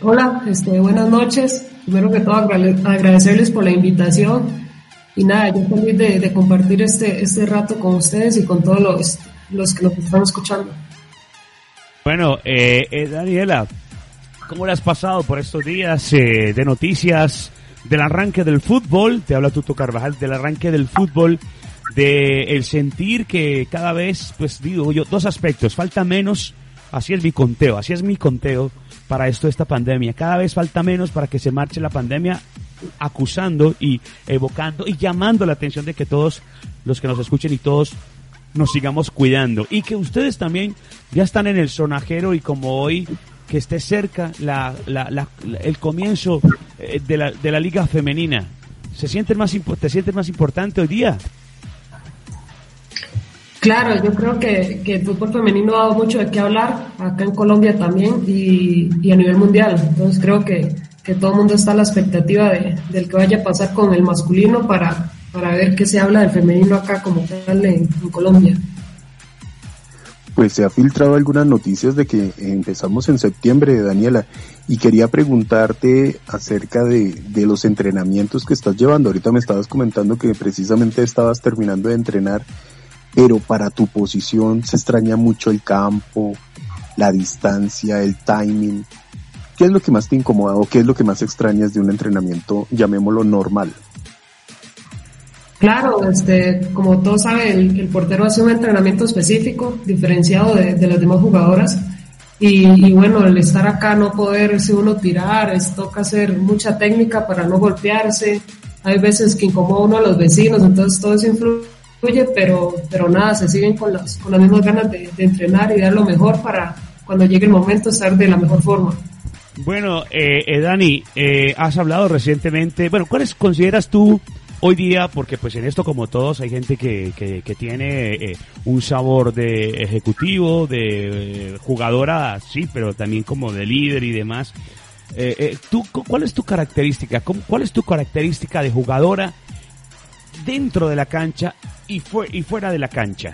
Hola, este, buenas noches. Primero que todo agradecerles por la invitación y nada, yo feliz de, de compartir este, este rato con ustedes y con todos los, los que nos están escuchando. Bueno, eh, eh, Daniela, ¿cómo le has pasado por estos días eh, de noticias del arranque del fútbol? Te habla Tuto Carvajal del arranque del fútbol, de el sentir que cada vez, pues digo yo, dos aspectos, falta menos, así es mi conteo, así es mi conteo para esto esta pandemia, cada vez falta menos para que se marche la pandemia acusando y evocando y llamando la atención de que todos los que nos escuchen y todos nos sigamos cuidando y que ustedes también ya están en el sonajero y como hoy que esté cerca la, la, el comienzo eh, de la, de la liga femenina. ¿Se siente más, ¿Te sientes más importante hoy día? Claro, yo creo que, que, el fútbol femenino ha dado mucho de qué hablar, acá en Colombia también y, y a nivel mundial. Entonces creo que, que, todo el mundo está a la expectativa de, del que vaya a pasar con el masculino para, para ver qué se habla del femenino acá como tal en, Colombia. Pues se ha filtrado algunas noticias de que empezamos en septiembre, Daniela, y quería preguntarte acerca de, de los entrenamientos que estás llevando. Ahorita me estabas comentando que precisamente estabas terminando de entrenar, pero para tu posición se extraña mucho el campo, la distancia, el timing. ¿Qué es lo que más te incomoda o qué es lo que más extrañas de un entrenamiento, llamémoslo normal? Claro, este, como todos saben, el, portero hace un entrenamiento específico, diferenciado de, las demás jugadoras. Y, bueno, el estar acá, no poderse uno tirar, es, toca hacer mucha técnica para no golpearse. Hay veces que incomoda uno a los vecinos, entonces todo eso influye, pero, pero nada, se siguen con las, con las mismas ganas de, entrenar y dar lo mejor para cuando llegue el momento estar de la mejor forma. Bueno, eh, eh Dani, eh, has hablado recientemente, bueno, ¿cuáles consideras tú hoy día, porque pues en esto como todos hay gente que, que, tiene eh, un sabor de ejecutivo, de jugadora, sí, pero también como de líder y demás. Eh, eh, ¿tú, ¿Cuál es tu característica? ¿Cuál es tu característica de jugadora dentro de la cancha y, y fuera de la cancha?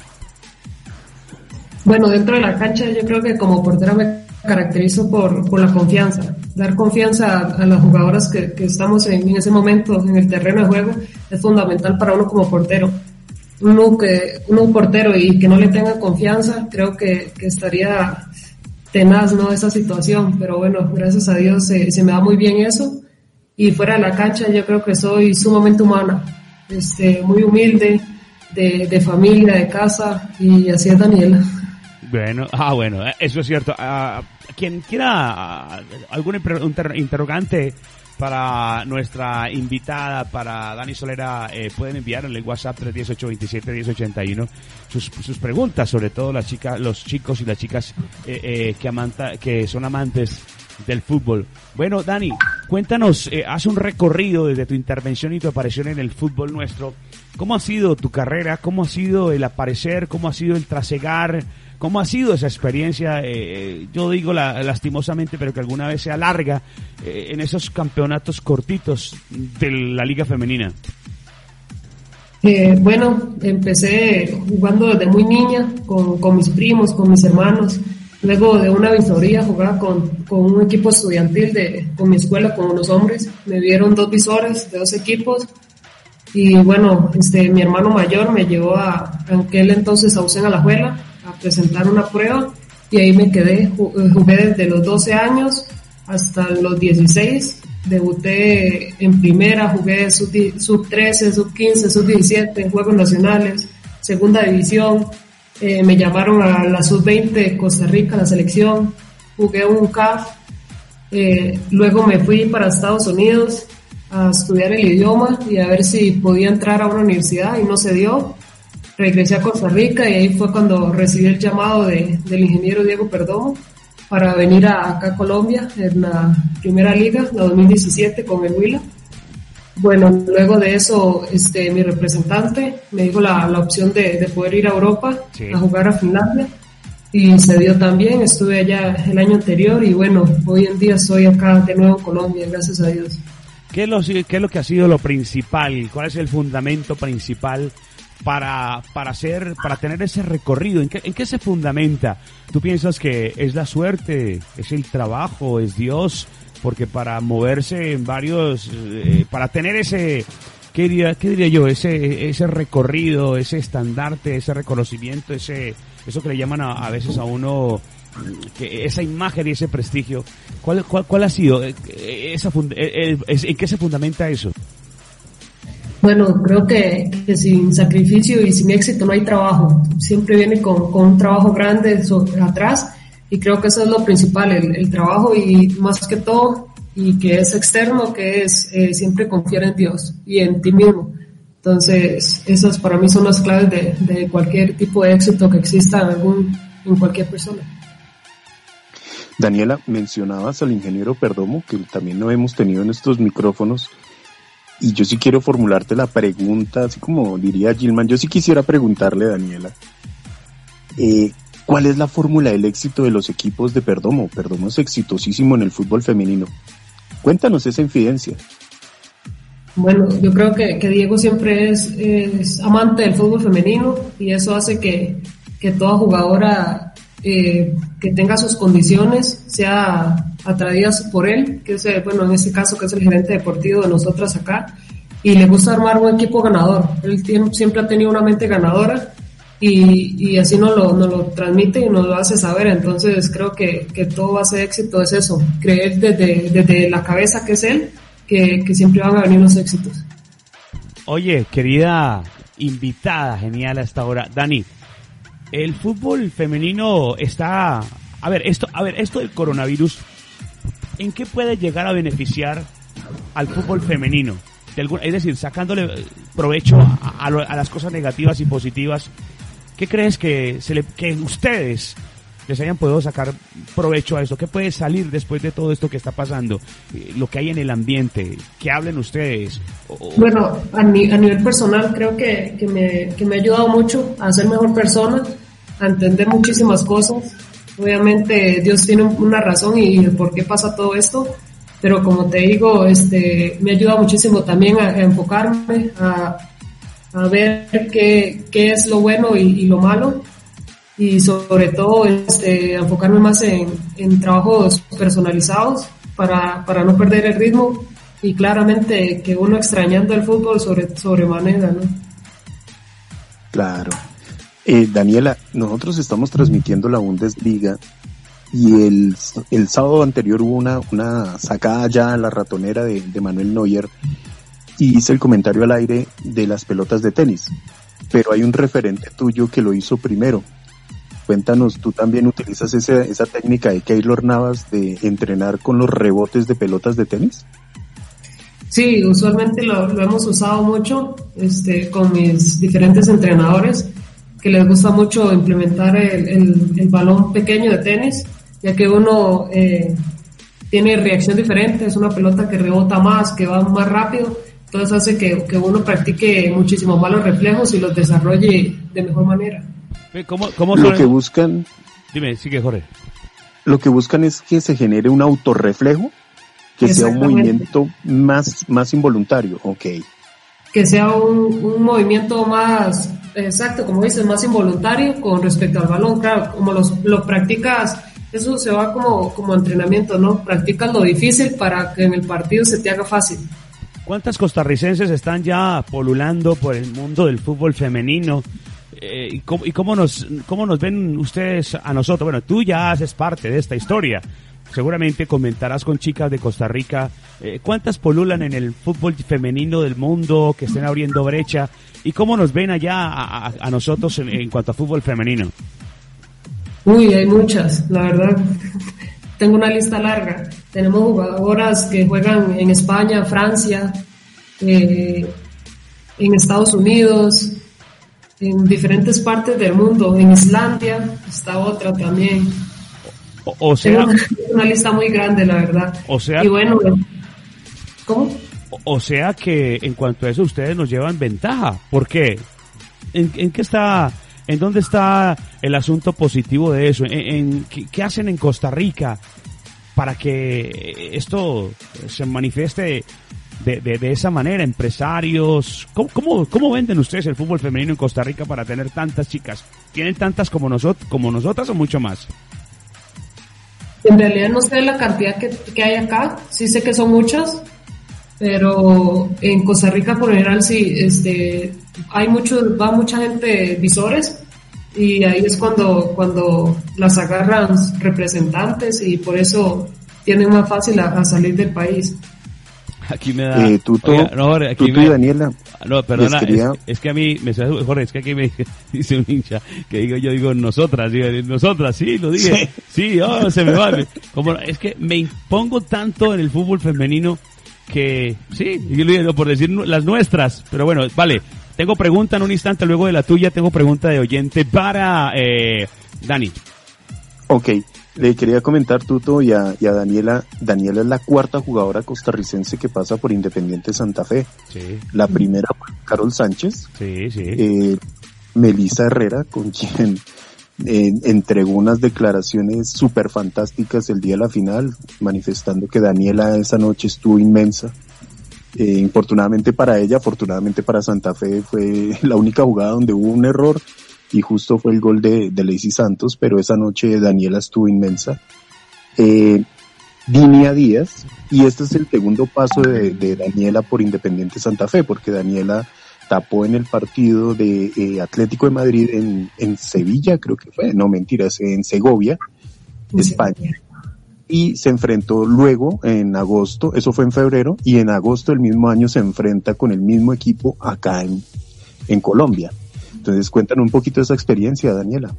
Bueno, dentro de la cancha yo creo que como portera me caracterizo por, por la confianza. Dar confianza a, las jugadoras que, que estamos en, ese momento en el terreno de juego es fundamental para uno como portero. Uno que uno un portero y que no le tenga confianza, creo que, estaría tenaz no esa situación. Pero bueno, gracias a Dios se, se me da muy bien eso. Y fuera de la cancha yo creo que soy sumamente humana, este, muy humilde, de, familia, de casa y así es Daniela. Bueno, ah, bueno, eso es cierto. Ah, quien quiera algún interrogante para nuestra invitada, para Dani Solera, eh, pueden enviar en el WhatsApp 318-27-1081 sus, sus preguntas, sobre todo las chicas, los chicos y las chicas eh, eh, que, amanta, que son amantes del fútbol. Bueno, Dani, cuéntanos, haz un recorrido desde tu intervención y tu aparición en el fútbol nuestro. ¿Cómo ha sido tu carrera? ¿Cómo ha sido el aparecer? ¿Cómo ha sido el trasegar? ¿Cómo ha sido esa experiencia? Eh, eh, yo digo la, lastimosamente, pero que alguna vez se alarga eh, en esos campeonatos cortitos de la Liga Femenina. bueno, empecé jugando desde muy niña con, con, mis primos, con mis hermanos. Luego de una visoría jugaba con, con, un equipo estudiantil de, con mi escuela, con unos hombres. Me dieron dos visores de dos equipos. Y bueno, este, mi hermano mayor me llevó a, aquel entonces a Usen a la Juela a presentar una prueba y ahí me quedé, eh, jugué desde los 12 años hasta los 16, debuté en primera, jugué sub, 13, sub 15, sub 17 en Juegos Nacionales, segunda división, eh, me llamaron a la sub 20 Costa Rica, la selección, jugué un CAF, eh, luego me fui para Estados Unidos a estudiar el idioma y a ver si podía entrar a una universidad y no se dio regresé a Costa Rica y ahí fue cuando recibí el llamado de, del ingeniero Diego Perdomo para venir a, acá a Colombia en la primera liga, la 2017 con el Huila. Bueno, luego de eso, este, mi representante me dijo la, la opción de, de, poder ir a Europa a jugar a Finlandia y se dio también, estuve allá el año anterior y bueno, hoy en día estoy acá de nuevo en Colombia, gracias a Dios. ¿Qué es lo, qué es lo que ha sido lo principal? ¿Cuál es el fundamento principal para, para hacer, para tener ese recorrido? ¿En qué, ¿En qué se fundamenta? ¿Tú piensas que es la suerte, es el trabajo, es Dios? Porque para moverse en varios, eh, para tener ese, ¿qué diría, qué diría yo? Ese, ese recorrido, ese estandarte, ese reconocimiento, ese, eso que le llaman a, a veces a uno, esa imagen y ese prestigio, ¿cuál, ha sido? Eh, esa eh, ¿En qué se fundamenta eso? Bueno, creo que, sin sacrificio y sin éxito no hay trabajo. Siempre viene con, un trabajo grande atrás y creo que eso es lo principal, el, trabajo y más que todo, y que es externo, que es eh, siempre confiar en Dios y en ti mismo. Entonces, esas para mí son las claves de, de cualquier tipo de éxito que exista en, algún, en cualquier persona. Daniela, mencionabas al ingeniero Perdomo, que también lo hemos tenido en estos micrófonos, y yo sí quiero formularte la pregunta, así como diría Gilman, yo sí quisiera preguntarle, Daniela, eh, ¿cuál es la fórmula del éxito de los equipos de Perdomo? Perdomo es exitosísimo en el fútbol femenino. Cuéntanos esa infidencia. Bueno, yo creo que, que Diego siempre es, es, amante del fútbol femenino y eso hace que, que toda jugadora eh, tenga sus condiciones sea atraída por él, que es, bueno, en este caso que es el gerente deportivo de nosotras acá, y le gusta armar un equipo ganador. Él tiene, siempre ha tenido una mente ganadora y, y así nos lo, nos lo transmite y nos lo hace saber. Entonces creo que, que todo va a ser éxito, es eso, creer desde, desde la cabeza que es él, que, que siempre van a venir los éxitos. Oye, querida invitada, genial a esta hora, Dani, el fútbol femenino está, a ver, esto, a ver, esto del coronavirus, ¿en qué puede llegar a beneficiar al fútbol femenino? es decir, sacándole provecho a, a, a, las cosas negativas y positivas, ¿qué crees que, se le, que ustedes les hayan podido sacar provecho a esto? ¿Qué puede salir después de todo esto que está pasando? Lo que hay en el ambiente, ¿qué hablen ustedes? Bueno, a, mi, a nivel personal creo que, que, me, que me ha ayudado mucho a ser mejor persona, a entender muchísimas cosas. Obviamente Dios tiene una razón y por qué pasa todo esto, pero como te digo, este, me ayuda muchísimo también a, enfocarme, a, a ver qué, qué, es lo bueno y, lo malo y sobre todo este, enfocarme más en, en trabajos personalizados para, para, no perder el ritmo y claramente que uno extrañando el fútbol sobre sobremanera, ¿no? Claro. Eh, Daniela, nosotros estamos transmitiendo la Bundesliga y el, el sábado anterior hubo una, una sacada ya a la ratonera de, de Manuel Neuer y hice el comentario al aire de las pelotas de tenis. Pero hay un referente tuyo que lo hizo primero. Cuéntanos, ¿tú también utilizas esa, esa técnica de Keylor Navas de entrenar con los rebotes de pelotas de tenis? Sí, usualmente lo, hemos usado mucho este, con mis diferentes entrenadores que les gusta mucho implementar el, el, el balón pequeño de tenis, ya que uno eh, tiene reacción diferente, es una pelota que rebota más, que va más rápido, entonces hace que, que uno practique muchísimo más los reflejos y los desarrolle de mejor manera. ¿Cómo, cómo lo que buscan... Dime, sigue Jorge. Lo que buscan es que se genere un autorreflejo, que sea un movimiento más, más involuntario, ok. Que sea un, un movimiento más, exacto, como dices, más involuntario con respecto al balón, claro, como los, lo practicas, eso se va como, como entrenamiento, ¿no? Practicas lo difícil para que en el partido se te haga fácil. ¿Cuántas costarricenses están ya polulando por el mundo del fútbol femenino? Eh, y, cómo, y cómo, nos, cómo nos ven ustedes a nosotros? Bueno, tú ya haces parte de esta historia. Seguramente comentarás con chicas de Costa Rica eh, cuántas polulan en el fútbol femenino del mundo, que estén abriendo brecha, y cómo nos ven allá a, nosotros en, en, cuanto a fútbol femenino. Uy, hay muchas, la verdad. Tengo una lista larga. Tenemos jugadoras que juegan en España, Francia, eh, en Estados Unidos, en diferentes partes del mundo. En Islandia está otra también. O, sea, una, lista muy grande, la verdad. O sea, y bueno, ¿cómo? O, sea que en cuanto a eso ustedes nos llevan ventaja. ¿Por qué? ¿En, en qué está, en dónde está el asunto positivo de eso? ¿En, qué, hacen en Costa Rica para que esto se manifieste de, de, esa manera, empresarios. ¿Cómo, ¿Cómo, venden ustedes el fútbol femenino en Costa Rica para tener tantas chicas? ¿Tienen tantas como, nosotros como nosotras o mucho más? En realidad no sé la cantidad que, que hay acá, sí sé que son muchas, pero en Costa Rica por general sí, este, hay mucho, va mucha gente visores y ahí es cuando, cuando las agarran representantes y por eso tienen más fácil a salir del país. Aquí me da. Eh, Tuto, no, aquí me, y Daniela. No, perdona, es, que a mí, me Jorge, es que aquí me dice un hincha que digo, yo digo nosotras, digo, nosotras, sí, lo dije, sí, oh, se me va. Como, es que me impongo tanto en el fútbol femenino que, sí, yo por decir las nuestras, pero bueno, vale. Tengo pregunta en un instante, luego de la tuya, tengo pregunta de oyente para eh, Dani. Ok, le quería comentar, Tuto, y a, Daniela. Daniela es la cuarta jugadora costarricense que pasa por Independiente Santa Fe. Sí. La primera fue Carol Sánchez. Sí, sí. Eh, Melissa Herrera, con quien eh, entregó unas declaraciones súper fantásticas el día de la final, manifestando que Daniela esa noche estuvo inmensa. Eh, infortunadamente para ella, afortunadamente para Santa Fe, fue la única jugada donde hubo un error y justo fue el gol de, de Lacey Santos, pero esa noche Daniela estuvo inmensa. Eh, Dinia Díaz, y este es el segundo paso de, de, Daniela por Independiente Santa Fe, porque Daniela tapó en el partido de eh, Atlético de Madrid en, en Sevilla, creo que fue, no mentiras, en Segovia, España. Y se enfrentó luego en agosto, eso fue en febrero, y en agosto del mismo año se enfrenta con el mismo equipo acá en, en Colombia. Entonces, cuéntanos un poquito de esa experiencia, Daniela.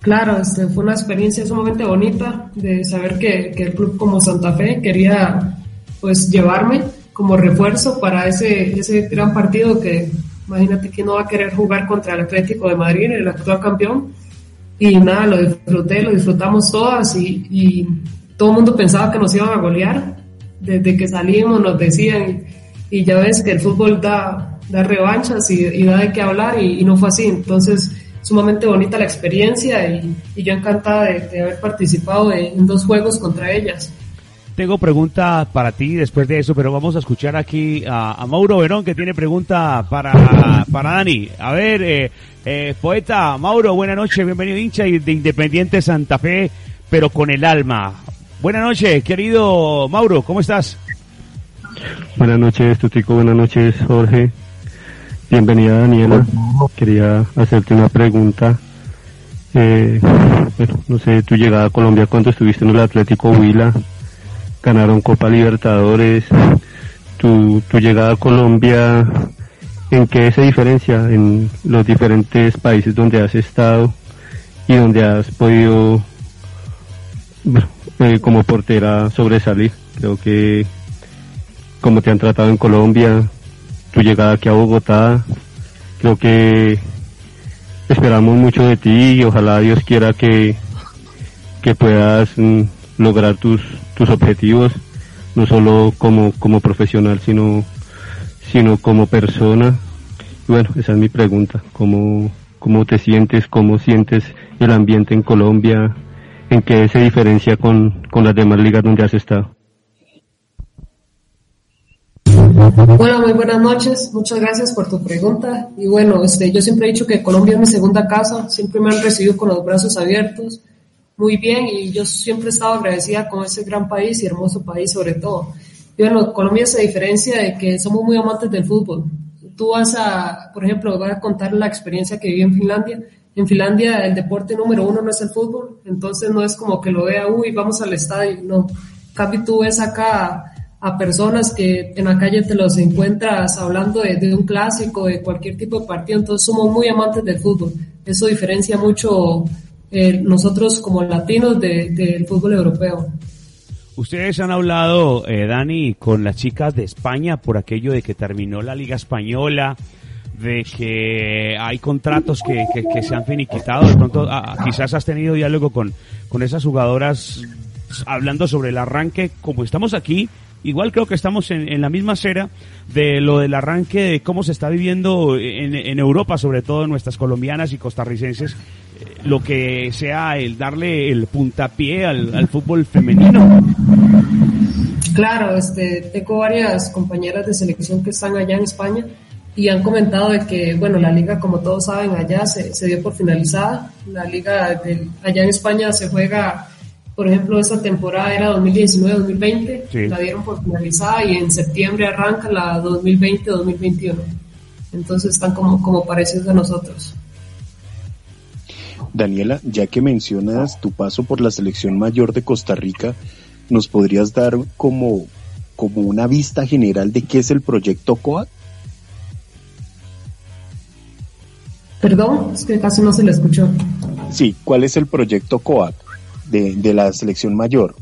Claro, este, fue una experiencia sumamente bonita de saber que, que, el club como Santa Fe quería pues llevarme como refuerzo para ese, ese gran partido que imagínate que no va a querer jugar contra el Atlético de Madrid, el actual campeón. Y nada, lo disfruté, lo disfrutamos todas y, y todo el mundo pensaba que nos iban a golear. Desde que salimos nos decían y ya ves que el fútbol da, dar revanchas y, da de qué hablar y, no fue así. Entonces, sumamente bonita la experiencia y, yo encantada de, haber participado en dos juegos contra ellas. Tengo pregunta para ti después de eso, pero vamos a escuchar aquí a, Mauro Verón que tiene pregunta para, para Dani. A ver, eh, eh, poeta Mauro, buena noche, bienvenido hincha de Independiente Santa Fe, pero con el alma. Buenas noches, querido Mauro, ¿cómo estás? Buenas noches, Tutico, buenas noches, Jorge. Bienvenida Daniela. Quería hacerte una pregunta. Eh, bueno, no sé, tu llegada a Colombia cuando estuviste en el Atlético Huila, ganaron Copa Libertadores. Tu, tu llegada a Colombia, ¿en qué se diferencia en los diferentes países donde has estado y donde has podido, eh, como portera sobresalir? Creo que como te han tratado en Colombia, tu llegada aquí a Bogotá. Creo que esperamos mucho de ti y ojalá Dios quiera que, que puedas mm, lograr tus, tus objetivos, no solo como, como profesional, sino, sino como persona. bueno, esa es mi pregunta. ¿Cómo, ¿Cómo te sientes? ¿Cómo sientes el ambiente en Colombia? ¿En qué se diferencia con, con las demás ligas donde has estado? Bueno, muy buenas noches. Muchas gracias por tu pregunta. Y bueno, este, yo siempre he dicho que Colombia es mi segunda casa. Siempre me han recibido con los brazos abiertos. Muy bien. Y yo siempre he estado agradecida con ese gran país y hermoso país sobre todo. Y bueno, Colombia se diferencia de que somos muy amantes del fútbol. Tú vas a, por ejemplo, voy a contar la experiencia que viví en Finlandia. En Finlandia el deporte número uno no es el fútbol. Entonces no es como que lo vea, uy, vamos al estadio. No. Cambio tú ves acá a personas que en la calle te los encuentras hablando de, un clásico, de cualquier tipo de partido, entonces somos muy amantes del fútbol. Eso diferencia mucho eh, nosotros como latinos del fútbol europeo. Ustedes han hablado, eh, Dani, con las chicas de España por aquello de que terminó la Liga Española, de que hay contratos que, que, se han finiquitado. De pronto, ah, quizás has tenido diálogo con, con esas jugadoras hablando sobre el arranque, como estamos aquí, igual creo que estamos en, la misma acera de lo del arranque de cómo se está viviendo en, en Europa, sobre todo nuestras colombianas y costarricenses, eh, lo que sea el darle el puntapié al, al fútbol femenino. Claro, este, tengo varias compañeras de selección que están allá en España y han comentado de que, bueno, la liga, como todos saben, allá se, se dio por finalizada. La liga allá en España se juega por ejemplo, esta temporada era 2019-2020, la dieron por finalizada y en septiembre arranca la 2020-2021. Entonces están como, como parecidos a nosotros. Daniela, ya que mencionas tu paso por la selección mayor de Costa Rica, ¿nos podrías dar como, como una vista general de qué es el proyecto COAT? Perdón, es que casi no se le escuchó. Sí, ¿cuál es el proyecto COAT? De, la selección mayor.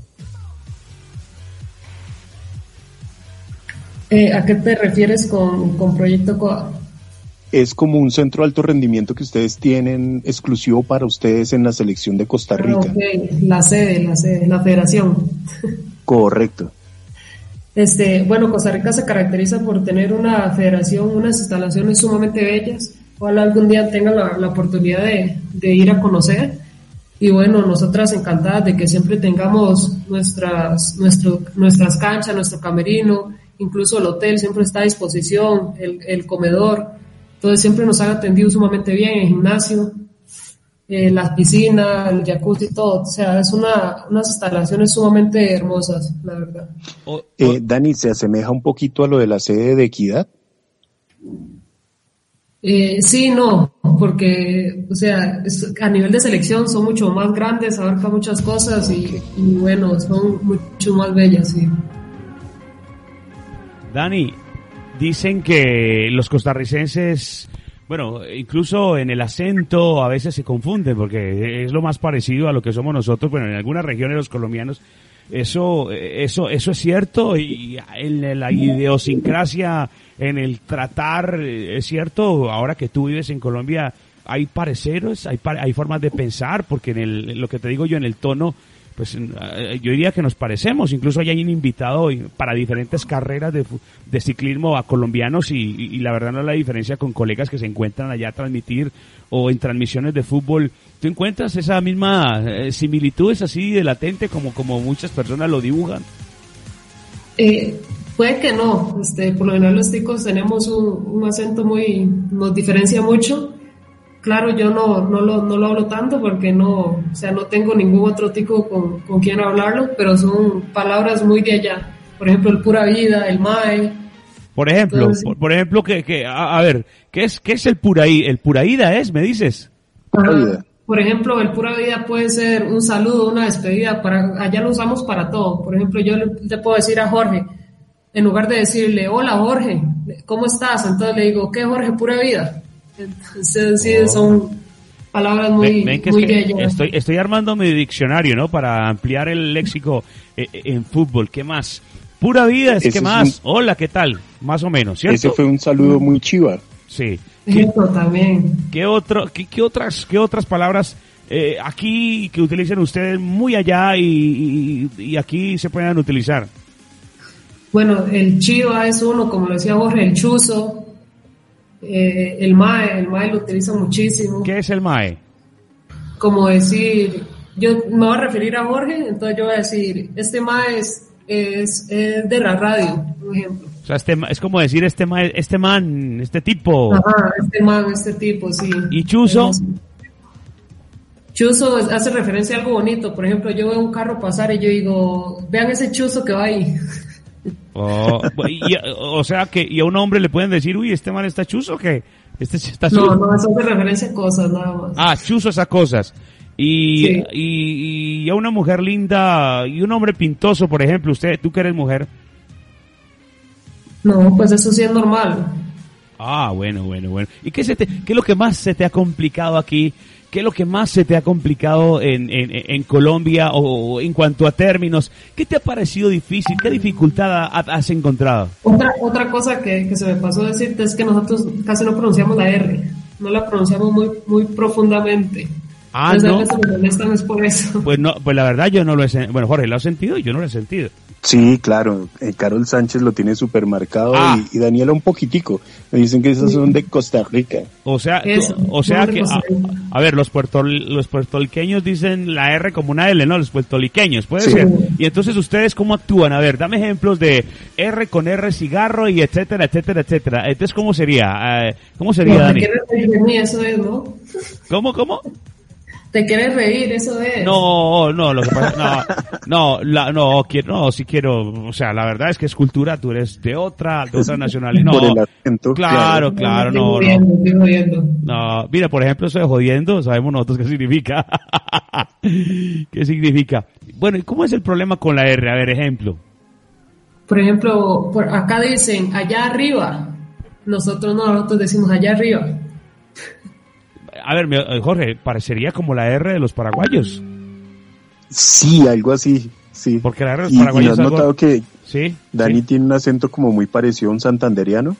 Eh, ¿A qué te refieres con, con Proyecto COA? Es como un centro de alto rendimiento que ustedes tienen exclusivo para ustedes en la selección de Costa ah, Rica. La sede, la sede, la federación. Correcto. Este, bueno, Costa Rica se caracteriza por tener una federación, unas instalaciones sumamente bellas. Ojalá algún día tengan la, la oportunidad de, de, ir a conocer. Y bueno, nosotras encantadas de que siempre tengamos nuestras, nuestro, nuestras canchas, nuestro camerino, incluso el hotel siempre está a disposición, el, el comedor. Entonces siempre nos han atendido sumamente bien, el gimnasio, eh, las piscinas, el jacuzzi, todo. O sea, es una, unas instalaciones sumamente hermosas, la verdad. Eh, Dani, ¿se asemeja un poquito a lo de la sede de Equidad? Eh, sí, no, porque, o sea, a nivel de selección son mucho más grandes, abarca muchas cosas y, bueno, son mucho más bellas, sí. Dani, dicen que los costarricenses, bueno, incluso en el acento a veces se confunden porque es lo más parecido a lo que somos nosotros, bueno, en algunas regiones los colombianos eso, eso, eso es cierto y en la idiosincrasia en el tratar, es cierto, ahora que tú vives en Colombia, hay pareceros, hay, hay formas de pensar, porque en el, lo que te digo yo en el tono, pues eh, yo diría que nos parecemos, incluso hay un invitado para diferentes carreras de, ciclismo a colombianos y, la verdad no es la diferencia con colegas que se encuentran allá a transmitir o en transmisiones de fútbol. ¿Tú encuentras esa misma eh, similitud, es así de latente como, como muchas personas lo dibujan? Eh, Puede que no, este, por lo general los ticos tenemos un, acento muy, nos diferencia mucho. Claro, yo no, no, lo, no lo hablo tanto porque no, o sea, no tengo ningún otro tico con, con quien hablarlo, pero son palabras muy de allá. Por ejemplo, el pura vida, el mae. Por ejemplo, por, ejemplo, que, que a, ver, ¿qué es, qué es el pura El pura vida es, me dices. Por ejemplo, el pura vida puede ser un saludo, una despedida, para, allá lo usamos para todo. Por ejemplo, yo le, le puedo decir a Jorge, en lugar de decirle, hola Jorge, ¿cómo estás? Entonces le digo, ¿qué Jorge? Pura vida. Entonces sí, oh. son palabras muy, estoy, estoy armando mi diccionario, ¿no? Para ampliar el léxico eh, eh, en fútbol. ¿Qué más? Pura vida es que más. Hola, ¿qué tal? Más o menos, ¿cierto? Ese fue un saludo muy chiva. Sí. ¿Qué, también. ¿Qué, otro, qué, otras, qué otras palabras eh, aquí que utilicen ustedes muy allá y, y aquí se puedan utilizar? Bueno, el chiva es uno, como lo decía Jorge, el chuzo, eh, el mae, el mae lo utiliza muchísimo. ¿Qué es el mae? Como decir, yo me voy a referir a Jorge, entonces yo voy a decir, este mae es, es, de la radio, por ejemplo. O sea, este, es como decir este mae, este man, este tipo. Ajá, este man, este tipo, sí. ¿Y chuzo? Chuzo hace referencia a algo bonito. Por ejemplo, yo veo un carro pasar y yo digo, vean ese chuzo que va ahí. Oh, o sea que y a un hombre le pueden decir, uy, este man está chuzo que este está No, no, eso hace referencia a cosas nada más. Ah, chuzo a cosas. Y, y, a una mujer linda y un hombre pintoso, por ejemplo, usted, tú que eres mujer. No, pues eso sí es normal. Ah, bueno, bueno, bueno. ¿Y qué, se te, qué es lo que más se te ha complicado aquí? ¿Qué es lo que más se te ha complicado en, en, en Colombia o en cuanto a términos? ¿Qué te ha parecido difícil? ¿Qué dificultad has encontrado? Otra, otra cosa que, que se me pasó a decirte es que nosotros casi no pronunciamos la R, no la pronunciamos muy, muy profundamente. Ah, no. es por eso. Pues no, pues la verdad yo no lo he sentido. Bueno, Jorge, ¿lo has sentido? Yo no lo he sentido. Sí, claro. Eh, Carol Sánchez lo tiene súper marcado Ah. y, y Daniela un poquitico. Me dicen que esas son de Costa Rica. O sea, Eso, o sea que, le a, ver, los puerto, los puertorriqueños dicen la R como una L, ¿no? Los puertorriqueños, puede Sí. ser. Y entonces ustedes cómo actúan? A ver, dame ejemplos de R con R cigarro y etcétera, etcétera, etcétera. Entonces, ¿cómo sería? Eh, ¿Cómo sería, No, Dani? ¿Cómo, cómo? Te quieres reír, eso es. No, no, lo que pasa, no, no, la, no, quiero, no, si quiero, o sea, la verdad es que es cultura, tú eres de otra, de otra nacionalidad, Por no, el acento. claro, claro, Estoy no, no, jodiendo, estoy jodiendo. no, mira, por ejemplo, eso de jodiendo, sabemos nosotros qué significa, qué significa. Bueno, ¿y cómo es el problema con la R? A ver, ejemplo. Por ejemplo, por acá dicen allá arriba. Nosotros no, nosotros decimos allá arriba. A ver, eh, Jorge, parecería como la R de los paraguayos, Sí, algo así. Sí. porque la R de los Y, y paraguayos ¿no has algo- notado que sí, Dani sí. tiene un acento como muy parecido a un santanderiano?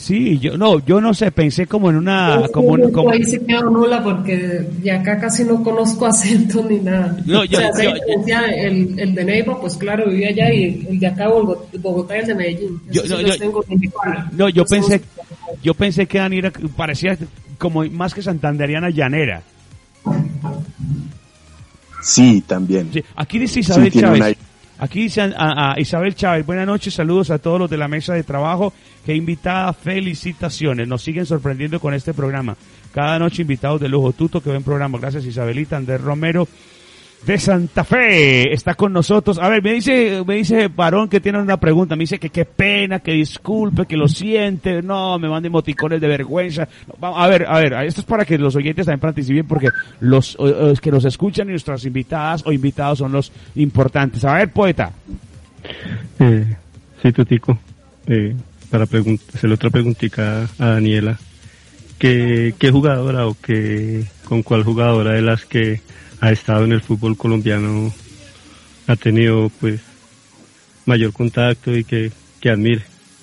Sí, yo, no, yo no sé, pensé como en una, Ah, como, ahí se quedo nula porque de acá casi no conozco acentos ni nada. No, yo- o sea, yo- el, el de Neiva, pues claro, vivía allá y el de acá, Bogo- Bogotá y el de Medellín. Yo- no, sí tengo. No, yo pensé, yo pensé que Dani era, parecía como más que santanderiana llanera. Sí, también. Sí, aquí dice Isabel Sí, Chávez. Aquí dice a, a Isabel Chávez, buenas noches, saludos a todos los de la mesa de trabajo, que invitada, felicitaciones, nos siguen sorprendiendo con este programa. Cada noche invitados de lujo, tuto, que buen programa, gracias Isabelita, Andrés Romero de Santa Fe está con nosotros. A ver, me dice, me dice Varón que tiene una pregunta, me dice que qué pena, que disculpe, que lo siente, no, me manda emoticones de vergüenza. A ver, a ver, esto es para que los oyentes también participen porque los eh, que nos escuchan y nuestras invitadas o invitados son los importantes. A ver, poeta. Eh, sí, Tutico. Eh, para hacerle otra preguntita a Daniela. ¿Qué, ¿Qué jugadora o qué, con cuál jugadora de las que ha estado en el fútbol colombiano ha tenido pues mayor contacto y que, que admire?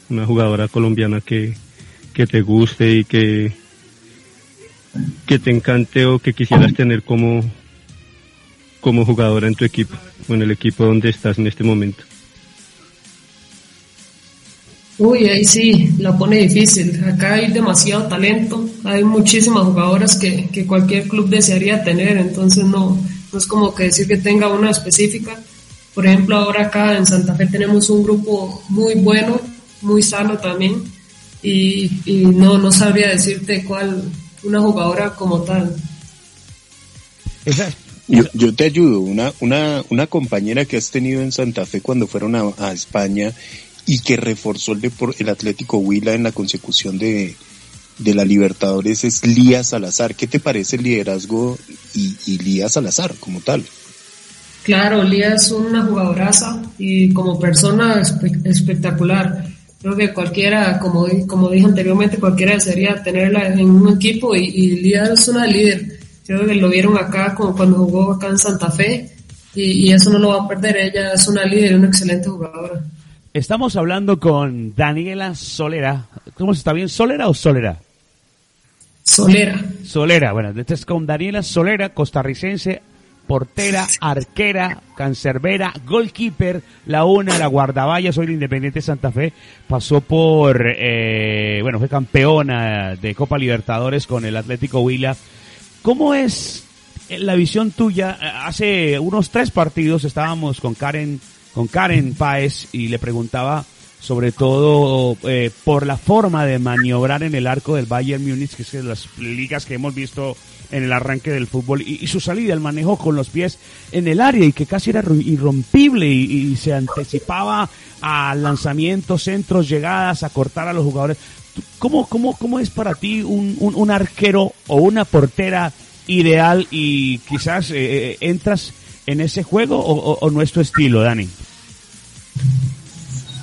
Una jugadora colombiana que, que te guste y que, que te encante o que quisieras tener como, como jugadora en tu equipo o en el equipo donde estás en este momento. Uy, ahí sí, la pone difícil. Acá hay demasiado talento, hay muchísimas jugadoras que, que cualquier club desearía tener, entonces no, no es como que decir que tenga una específica. Por ejemplo, ahora acá en Santa Fe tenemos un grupo muy bueno, muy sano también, y, y no, no sabría decirte cuál, una jugadora como tal. Yo, yo te ayudo. Una, una, una compañera que has tenido en Santa Fe cuando fueron a, a España y que reforzó el, depor- el Atlético Huila en la consecución de, la Libertadores es Lía Salazar. ¿Qué te parece el liderazgo y, y Lía Salazar como tal? Claro, Lía es una jugadoraza y como persona espe- espectacular. Creo que cualquiera, como, di- como dije anteriormente, cualquiera desearía tenerla en un equipo y, y Lía es una líder. Creo que lo vieron acá como cuando jugó acá en Santa Fe y, y eso no lo va a perder. Ella es una líder una excelente jugadora. Estamos hablando con Daniela Solera. ¿Cómo se está bien? ¿Solera o Solera? Solera. Solera, bueno, este es con Daniela Solera, costarricense, portera, arquera, cancerbera, goalkeeper, la una, la guardaballa, soy de Independiente Santa Fe, pasó por, eh, bueno, fue campeona de Copa Libertadores con el Atlético Huila. ¿Cómo es la visión tuya? Hace unos tres partidos estábamos con Karen, con Karen Páez y le preguntaba sobre todo eh, por la forma de maniobrar en el arco del Bayern Múnich, que es de las ligas que hemos visto en el arranque del fútbol, y, su salida, el manejo con los pies en el área y que casi era irrompible y, y se anticipaba a lanzamientos, centros, llegadas, a cortar a los jugadores. ¿Cómo, cómo, cómo es para ti un, un, un arquero o una portera ideal y quizás eh, eh, entras en ese juego o, o- o no es tu estilo, Dani?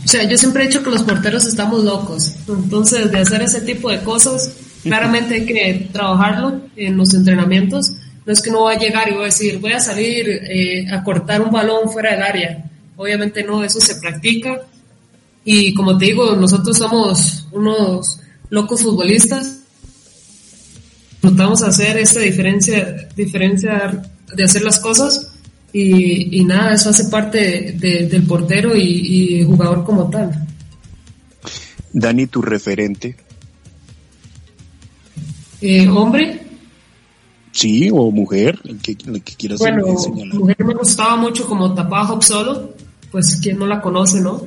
sea, yo siempre he dicho que los porteros estamos locos. Entonces, de hacer ese tipo de cosas, claramente hay que trabajarlo en los entrenamientos. No es que no va a llegar y voy a decir, voy a salir eh, a cortar un balón fuera del área. Obviamente no, eso se practica. Y como te digo, nosotros somos unos locos futbolistas. Tratamos de hacer esta diferencia, diferencia de hacer las cosas y, nada, eso hace parte del portero y, jugador como tal. Dani, tu referente. Eh, ¿Hombre? Sí, o mujer, el que, quieras bueno, mujer me gustaba mucho como Tapá solo, pues quien no la conoce, ¿no?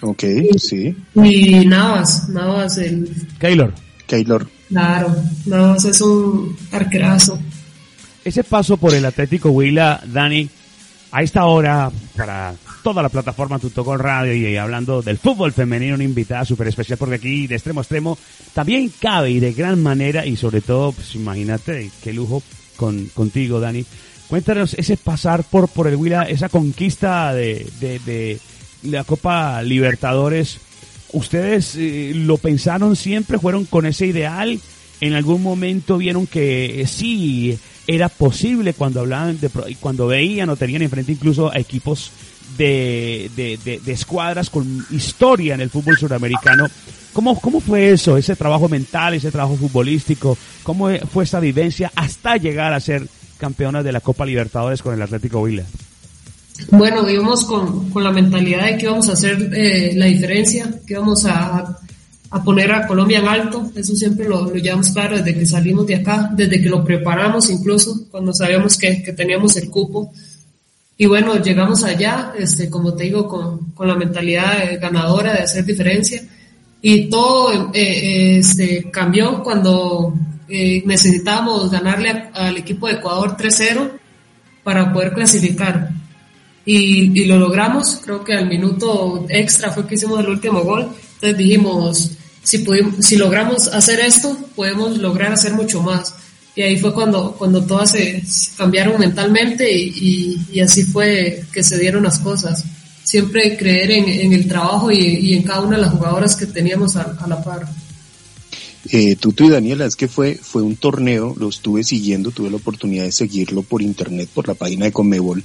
Ok, sí. Y Navas, Navas el... Keylor. Keylor. Claro, Navas es un arquerazo. Ese paso por el Atlético Huila, Dani, a esta hora, para toda la plataforma Tutocol Radio y hablando del fútbol femenino, una invitada súper especial porque aquí de extremo a extremo también cabe y de gran manera y sobre todo, pues imagínate qué lujo con, contigo, Dani. Cuéntanos ese pasar por, por el Huila, esa conquista de, de, la Copa Libertadores. ¿Ustedes eh, lo pensaron siempre? ¿Fueron con ese ideal? ¿En algún momento vieron que eh, sí, era posible cuando hablaban de, cuando veían o tenían enfrente incluso a equipos de, de, de, escuadras con historia en el fútbol sudamericano. ¿Cómo, ¿Cómo fue eso, ese trabajo mental, ese trabajo futbolístico? ¿Cómo fue esa vivencia hasta llegar a ser campeonas de la Copa Libertadores con el Atlético Huila? Bueno, íbamos con, con la mentalidad de que íbamos a hacer eh, la diferencia, que íbamos a, a poner a Colombia en alto, eso siempre lo, lo llevamos claro desde que salimos de acá, desde que lo preparamos incluso, cuando sabíamos que, que teníamos el cupo. Y bueno, llegamos allá, este, como te digo, con, con la mentalidad ganadora de hacer diferencia. Y todo eh, este, cambió cuando eh, necesitábamos ganarle al equipo de Ecuador 3-0 para poder clasificar. Y, y, lo logramos, creo que al minuto extra fue que hicimos el último gol. Entonces dijimos, si, pudimos, si logramos hacer esto, podemos lograr hacer mucho más. Y ahí fue cuando, cuando todas se, cambiaron mentalmente y, y, así fue que se dieron las cosas. Siempre creer en, en el trabajo y, y, en cada una de las jugadoras que teníamos a, la par. Eh, Tuto y Daniela, es que fue, fue un torneo, lo estuve siguiendo, tuve la oportunidad de seguirlo por internet, por la página de Conmebol.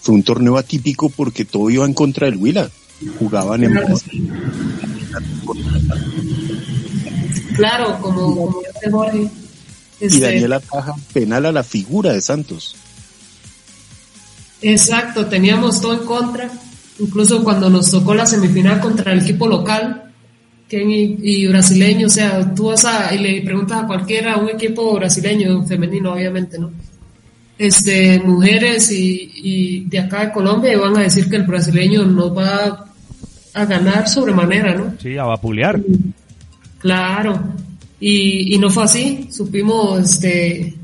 Fue un torneo atípico porque todo iba en contra del Huila. Jugaban en Claro, como, como Jorge. Y este, Daniela Paja penal a la figura de Santos. Exacto, teníamos todo en contra. Incluso cuando nos tocó la semifinal contra el equipo local, que y, brasileño, o sea, tú vas a, y le preguntas a cualquiera, un equipo brasileño, femenino, obviamente, ¿no? Este, mujeres y, y de acá de Colombia y van a decir que el brasileño nos va a ganar sobremanera, ¿no? Sí, a vapulear. Claro, y, y no fue así, supimos este,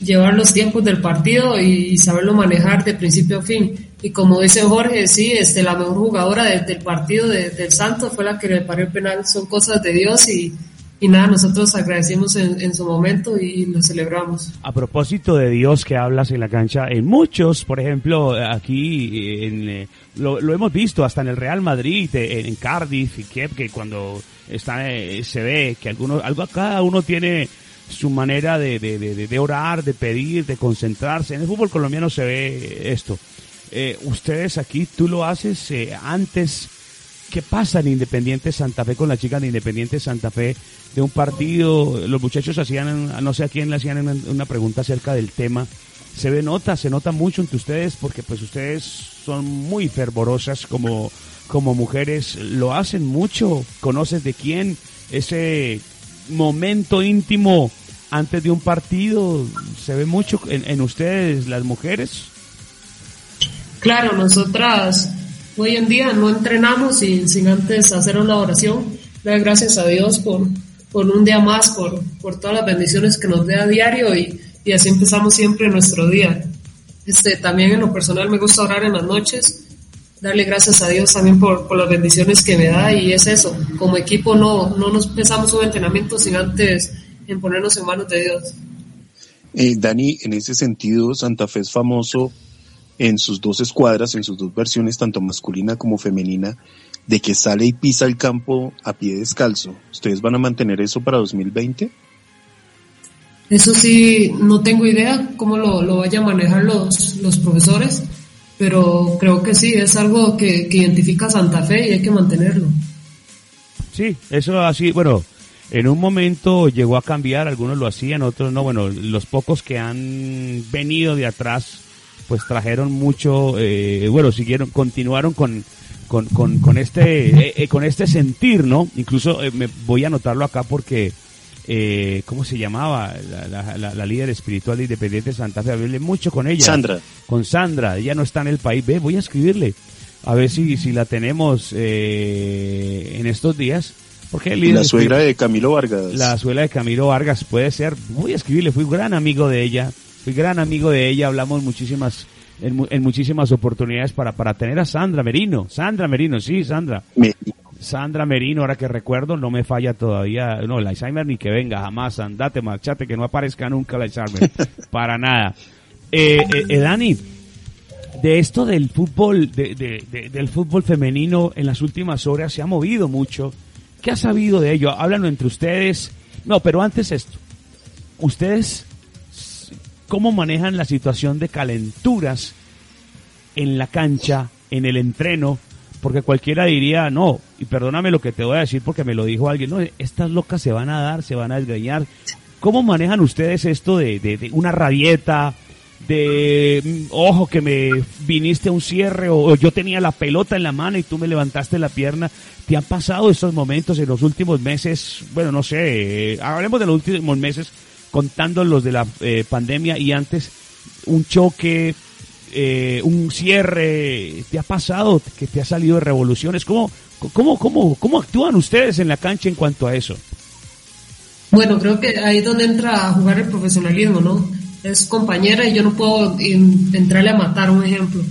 llevar los tiempos del partido y saberlo manejar de principio a fin. Y como dice Jorge, sí, este, la mejor jugadora del partido de, del Santos fue la que le paró el penal, son cosas de Dios y, y nada, nosotros agradecimos en, su momento y lo celebramos. A propósito de Dios que hablas en la cancha, en muchos, por ejemplo, aquí en, eh, lo, hemos visto hasta en el Real Madrid, en, Cardiff y que, que cuando está, eh, se ve que algunos, algo, cada uno tiene su manera de, de, de, orar, de pedir, de concentrarse. En el fútbol colombiano se ve esto. Eh, ustedes aquí, tú lo haces eh, antes. ¿Qué pasa en Independiente Santa Fe con la chica de Independiente Santa Fe de un partido? Los muchachos hacían, no sé a quién le hacían una pregunta acerca del tema. Se ve nota, se nota mucho entre ustedes porque pues ustedes son muy fervorosas como, como mujeres. Lo hacen mucho. ¿Conoces de quién? Ese momento íntimo antes de un partido se ve mucho en, en ustedes, las mujeres. Claro, nosotras hoy en día no entrenamos sin, sin antes hacer una oración. Dar gracias a Dios por, un día más, por, todas las bendiciones que nos dé a diario y, así empezamos siempre nuestro día. Este, también en lo personal me gusta orar en las noches, darle gracias a Dios también por, por las bendiciones que me da y es eso. Como equipo no, no nos pensamos un entrenamiento sin antes en ponernos en manos de Dios. Eh, Dani, en ese sentido, Santa Fe es famoso en sus dos escuadras, en sus dos versiones, tanto masculina como femenina, de que sale y pisa el campo a pie descalzo. ¿Ustedes van a mantener eso para 2020? Eso sí, no tengo idea cómo lo, lo vayan a manejar los, los profesores, pero creo que sí, es algo que, que identifica Santa Fe y hay que mantenerlo. Sí, eso así, bueno, en un momento llegó a cambiar, algunos lo hacían, otros no. Bueno, los pocos que han venido de atrás, pues trajeron mucho, eh, bueno, siguieron, continuaron con, con, con, con este, eh, eh, con este sentir, ¿no? Incluso me voy a anotarlo acá porque, eh, ¿cómo se llamaba? La, la, la, líder espiritual de Independiente Santa Fe, hablé mucho con ella. Sandra. Con Sandra, ella no está en el país, ve, voy a escribirle, a ver si, si la tenemos eh, en estos días porque la suegra de Camilo Vargas. La suegra de Camilo Vargas puede ser. Voy a escribirle, fui gran amigo de ella. Fui gran amigo de ella, hablamos muchísimas en, en, muchísimas oportunidades para, para tener a Sandra Merino. Sandra Merino, sí, Sandra. Sandra Merino, ahora que recuerdo, no me falla todavía. No, el Alzheimer ni que venga, jamás. Andate, marchate, que no aparezca nunca el Alzheimer. para nada. Eh, eh, eh, Dani, de esto del fútbol, de, de, de, del fútbol femenino en las últimas horas se ha movido mucho. ¿Qué ha sabido de ello? Háblanos entre ustedes. No, pero antes esto. ¿Ustedes cómo manejan la situación de calenturas en la cancha, en el entreno? Porque cualquiera diría, no, y perdóname lo que te voy a decir porque me lo dijo alguien, no, estas locas se van a dar, se van a desgreñar. ¿Cómo manejan ustedes esto de, de, de una rabieta, de ojo que me viniste a un cierre o, yo tenía la pelota en la mano y tú me levantaste la pierna. ¿Te han pasado estos momentos en los últimos meses? Bueno, no sé, eh, hablemos de los últimos meses contando los de la eh, pandemia y antes un choque, eh, un cierre. ¿Te ha pasado que te ha salido de revoluciones? ¿Cómo, cómo, cómo, cómo actúan ustedes en la cancha en cuanto a eso? Bueno, creo que ahí es donde entra a jugar el profesionalismo, ¿no? es compañera y yo no puedo entrarle a matar, un ejemplo.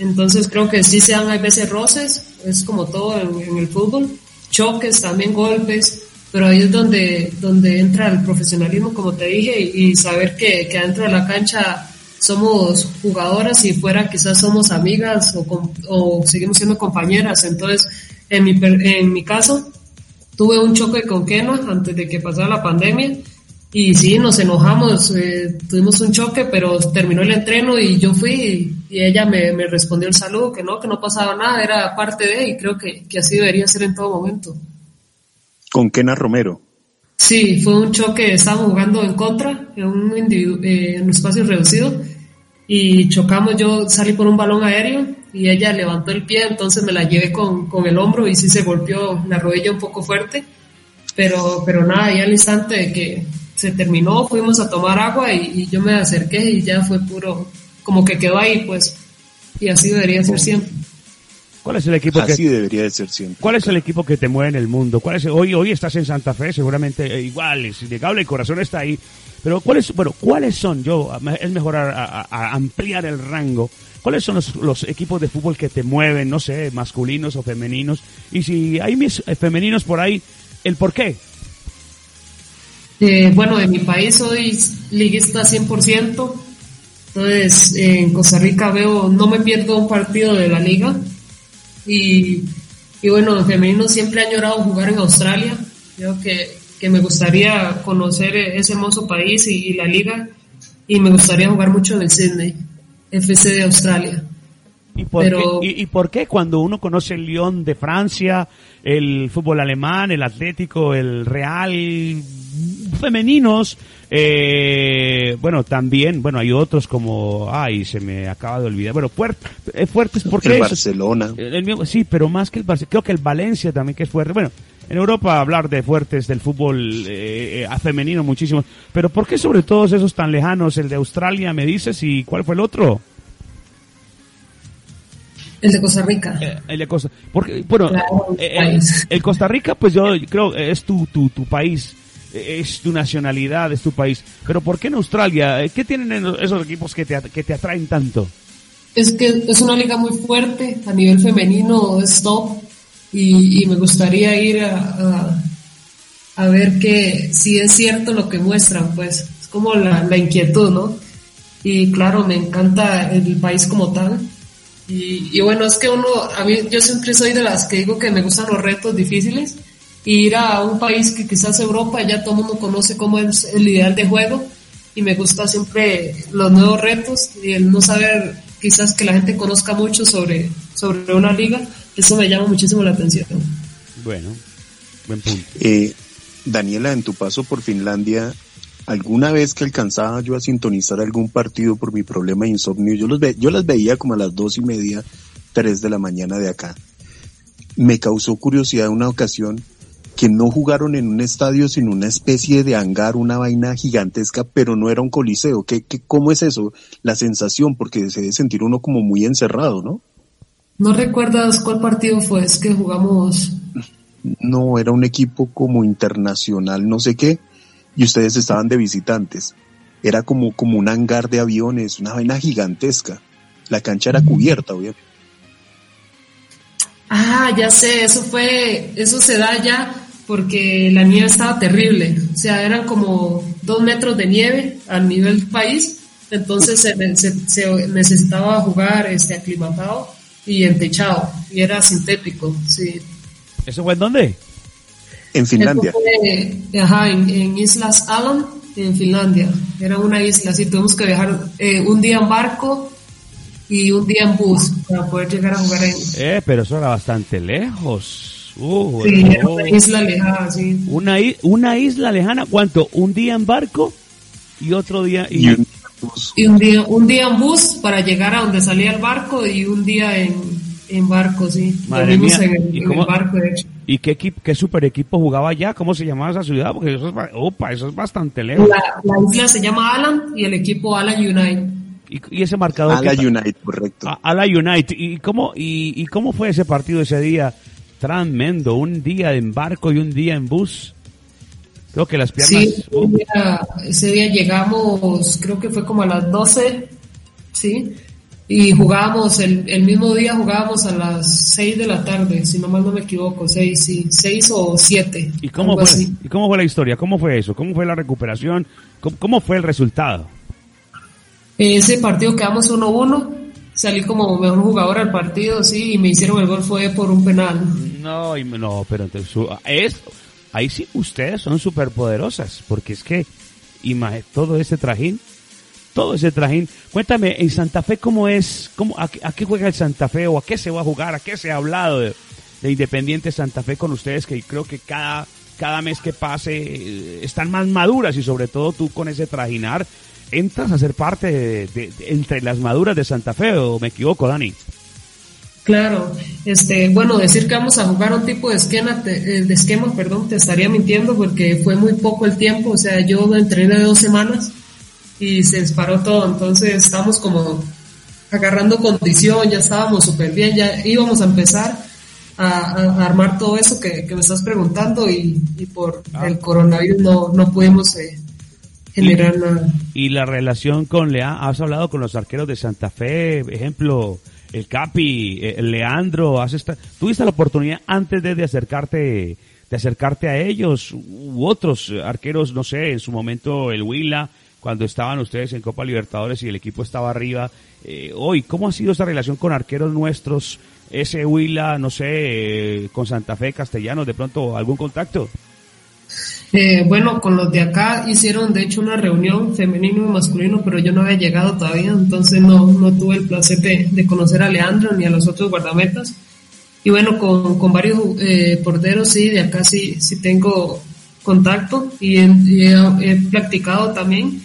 Entonces creo que sí se dan a veces roces, es como todo en, el fútbol, choques, también golpes, pero ahí es donde, donde entra el profesionalismo, como te dije, y, saber que, que dentro de la cancha somos jugadoras y fuera quizás somos amigas o, o seguimos siendo compañeras. Entonces, en mi, en mi caso, tuve un choque con Kena antes de que pasara la pandemia y sí, nos enojamos, eh, tuvimos un choque, pero terminó el entreno y yo fui y, ella me, me, respondió el saludo, que no, que no pasaba nada, era parte de, y creo que, que así debería ser en todo momento. ¿Con Kena Romero? Sí, fue un choque, estábamos jugando en contra, en un, eh, en un espacio reducido, y chocamos, yo salí por un balón aéreo y ella levantó el pie, entonces me la llevé con, con el hombro y sí se golpeó la rodilla un poco fuerte, pero, pero nada, ya al instante de que se terminó, fuimos a tomar agua y, yo me acerqué y ya fue puro, como que quedó ahí, pues, y así debería ser siempre. ¿Cuál es el equipo Así debería de ser siempre. ¿Cuál es el equipo que te mueve en el mundo? ¿Cuál es hoy hoy estás en Santa Fe, seguramente eh, igual, es innegable, el corazón está ahí. Pero cuáles bueno, ¿cuáles son yo es mejor a, ampliar el rango? ¿Cuáles son los, los, equipos de fútbol que te mueven, no sé, masculinos o femeninos? Y si hay mis eh, femeninos por ahí, el por qué. Eh, bueno, en mi país soy liguista 100%, entonces en Costa Rica veo, no me pierdo un partido de la liga y, y bueno, en femenino siempre he añorado jugar en Australia, creo que, que me gustaría conocer ese hermoso país y, y, la liga y me gustaría jugar mucho en el Sydney, FC de Australia. ¿Y por, Pero, qué, y, y, por qué cuando uno conoce el Lyon de Francia, el fútbol alemán, el Atlético, el Real, femeninos, eh, bueno, también, bueno, hay otros como, ay, se me acaba de olvidar, bueno, fuerte, eh, fuertes porque... El Barcelona. El, mismo, sí, pero más que el Barcelona, creo que el Valencia también que es fuerte. Bueno, en Europa hablar de fuertes del fútbol eh, a femenino muchísimo, pero ¿por qué sobre todos esos tan lejanos? El de Australia, me dices, y ¿cuál fue el otro? El de Costa Rica. Eh, el de Costa porque, bueno, claro, el, el, Costa Rica, pues yo creo es tu, tu, tu país es tu nacionalidad, es tu país. Pero ¿por qué en Australia? ¿Qué tienen esos equipos que te, que te atraen tanto? Es que es una liga muy fuerte, a nivel femenino es top y, y me gustaría ir a, a, ver que si es cierto lo que muestran, pues es como la, la, inquietud, ¿no? y claro, me encanta el país como tal. Y, bueno, es que uno, yo siempre soy de las que digo que me gustan los retos difíciles. Y ir a un país que quizás Europa ya todo el mundo conoce cómo es el ideal de juego. Y me gusta siempre los nuevos retos y el no saber quizás que la gente conozca mucho sobre, sobre una liga. Eso me llama muchísimo la atención. Bueno, buen punto. Eh, Daniela, en tu paso por Finlandia, alguna vez que alcanzaba yo a sintonizar algún partido por mi problema de insomnio, yo, los ve, yo las veía como a las dos y media, tres de la mañana de acá. Me causó curiosidad una ocasión que no jugaron en un estadio, sino una especie de hangar, una vaina gigantesca, pero no era un coliseo. ¿Qué, qué, ¿Cómo es eso? La sensación, porque se debe sentir uno como muy encerrado, ¿no? ¿No recuerdas cuál partido fue? Es que jugamos. No, era un equipo como internacional, no sé qué, y ustedes estaban de visitantes. Era como, como un hangar de aviones, una vaina gigantesca. La cancha era cubierta, obviamente. Ah, ya sé, eso fue, eso se da ya porque la nieve estaba terrible. O sea, eran como dos metros de nieve a nivel país. Entonces se, necesitaba jugar este aclimatado y en techado. Y era sintético, sí. ¿Eso fue en dónde? En Finlandia. ajá, en, Islas Alan, en Finlandia. Era una isla, así tuvimos que viajar eh, un día en barco y un día en bus para poder llegar a jugar ahí. Eh, pero eso era bastante lejos. Uh, sí, era una isla lejana, sí. Una, una isla lejana, ¿cuánto? ¿Un día en barco y otro día... Y, un, y un, día, un día en bus para llegar a donde salía el barco y un día en, en barco, sí. Madre mía. En, ¿Y, cómo, barco, de hecho. ¿Y qué, equipo, qué super equipo jugaba allá? ¿Cómo se llamaba esa ciudad? Porque eso es, opa, eso es bastante lejos. La, la isla se llama Alan y el equipo Alan United. Y, ese marcador. Ala United, correcto. Ala United. ¿Y cómo, y, ¿Y cómo fue ese partido ese día? Tremendo. Un día en barco y un día en bus. Creo que las piernas. Sí, ese día llegamos, creo que fue como a las 12, ¿sí? y jugábamos, el, el, mismo día jugábamos a las 6 de la tarde, si no mal no me equivoco, 6, sí, 6 o 7. ¿Y cómo, fue, ¿Y cómo fue la historia? ¿Cómo fue eso? ¿Cómo fue la recuperación? ¿Cómo, cómo fue el resultado? Ese partido quedamos 1-1, salí como mejor jugador al partido, sí, y me hicieron el gol fue por un penal. No, no, pero entonces, es, ahí sí ustedes son súper poderosas, porque es que, todo ese trajín, todo ese trajín. Cuéntame, en Santa Fe, ¿cómo es? Cómo, a, qué juega el Santa Fe o a qué se va a jugar? ¿A qué se ha hablado de, Independiente Santa Fe con ustedes? Que creo que cada, cada mes que pase eh, están más maduras y sobre todo tú con ese trajinar entras a ser parte de, entre las maduras de Santa Fe o me equivoco, Dani. Claro, este, bueno, decir que vamos a jugar un tipo de esquema, eh, de esquema, perdón, te estaría mintiendo porque fue muy poco el tiempo, o sea, yo entrené de dos semanas y se disparó todo. Entonces estamos como agarrando condición, ya estábamos súper bien, ya íbamos a empezar a, armar todo eso que, me estás preguntando y, por ah. el coronavirus no, no pudimos eh, generar nada. ¿Y la relación con Lea? ¿Has hablado con los arqueros de Santa Fe? Ejemplo, el Capi, el eh, Leandro, has ¿tuviste la oportunidad antes de, de acercarte de acercarte a ellos u otros arqueros, no sé, en su momento el Huila, cuando estaban ustedes en Copa Libertadores y el equipo estaba arriba. Eh, hoy, ¿cómo ha sido esa relación con arqueros nuestros? Ese Huila, no sé, eh, con Santa Fe, Castellanos, de pronto algún contacto. Eh, bueno, con los de acá hicieron de hecho una reunión femenino y masculino, pero yo no había llegado todavía, entonces no, no tuve el placer de, conocer a Leandro ni a los otros guardametas. Y bueno, con, con varios eh, porteros sí, de acá sí, sí tengo contacto y, he, practicado también.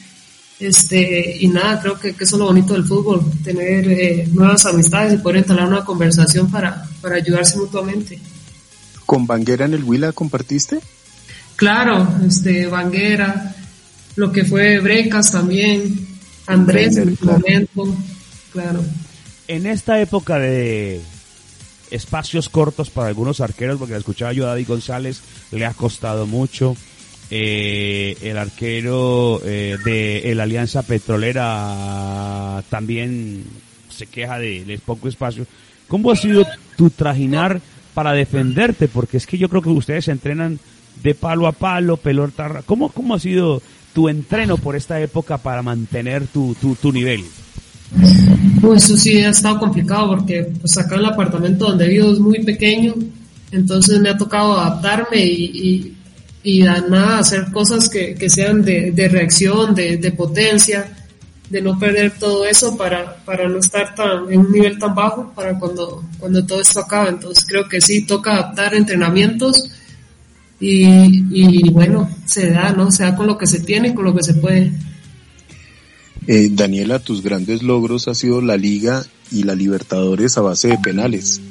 Este, y nada, creo que, eso es lo bonito del fútbol, tener eh, nuevas amistades y poder entablar una conversación para, para ayudarse mutuamente. ¿Con Banguera en el Huila compartiste? Claro, este, Banguera, lo que fue Brecas también, Andrés en su momento, claro. En esta época de espacios cortos para algunos arqueros, porque la escuchaba yo a David González, le ha costado mucho eh, el arquero eh, de la Alianza Petrolera también se queja de, poco espacio. ¿Cómo ha sido tu trajinar para defenderte? Porque es que yo creo que ustedes se entrenan de palo a palo, pelota. ¿Cómo, cómo ha sido tu entreno por esta época para mantener tu, tu, tu nivel? Pues sí ha estado complicado porque pues acá el apartamento donde vivo es muy pequeño, entonces me ha tocado adaptarme y, y, y nada, hacer cosas que, que sean de, de reacción, de, de, potencia, de no perder todo eso para, para no estar tan, en un nivel tan bajo para cuando, cuando todo esto acaba. Entonces creo que sí, toca adaptar entrenamientos y, y bueno, se da, ¿no? Se da con lo que se tiene, con lo que se puede. Eh, Daniela, tus grandes logros ha sido la Liga y la Libertadores a base de penales.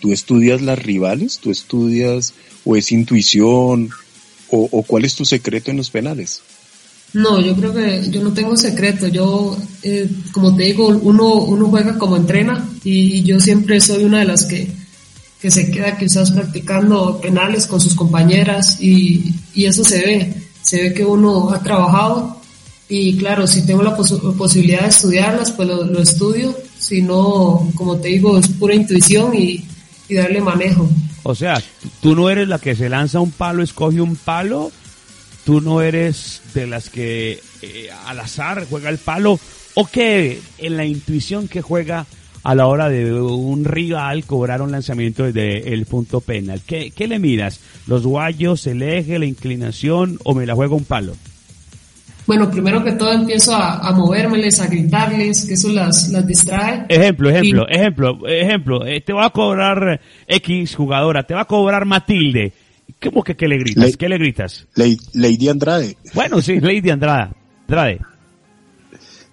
¿Tú estudias las rivales? ¿Tú estudias o es intuición? ¿O, o cuál es tu secreto en los penales? No, yo creo que yo no tengo secreto. Yo, eh, como te digo, uno, uno juega como entrena y, y yo siempre soy una de las que, que se queda quizás practicando penales con sus compañeras y, y eso se ve. Se ve que uno ha trabajado y claro, si tengo la pos posibilidad de estudiarlas, pues lo, lo, estudio. Si no, como te digo, es pura intuición y, y, darle manejo. O sea, tú no eres la que se lanza un palo, escoge un palo. Tú no eres de las que eh, al azar juega el palo. O que en la intuición que juega a la hora de un rival cobrar un lanzamiento desde el punto penal. ¿Qué, qué le miras? ¿Los guayos, el eje, la inclinación o me la juega un palo? bueno, primero que todo empiezo a, a movérmeles, a gritarles, que eso las, las distrae. Ejemplo, ejemplo, y... ejemplo, ejemplo, eh, te va a cobrar X jugadora, te va a cobrar Matilde. ¿Cómo que qué le gritas? Le, ¿Qué le gritas? Lady, Lady Andrade. Bueno, sí, Lady Andrade. Andrade.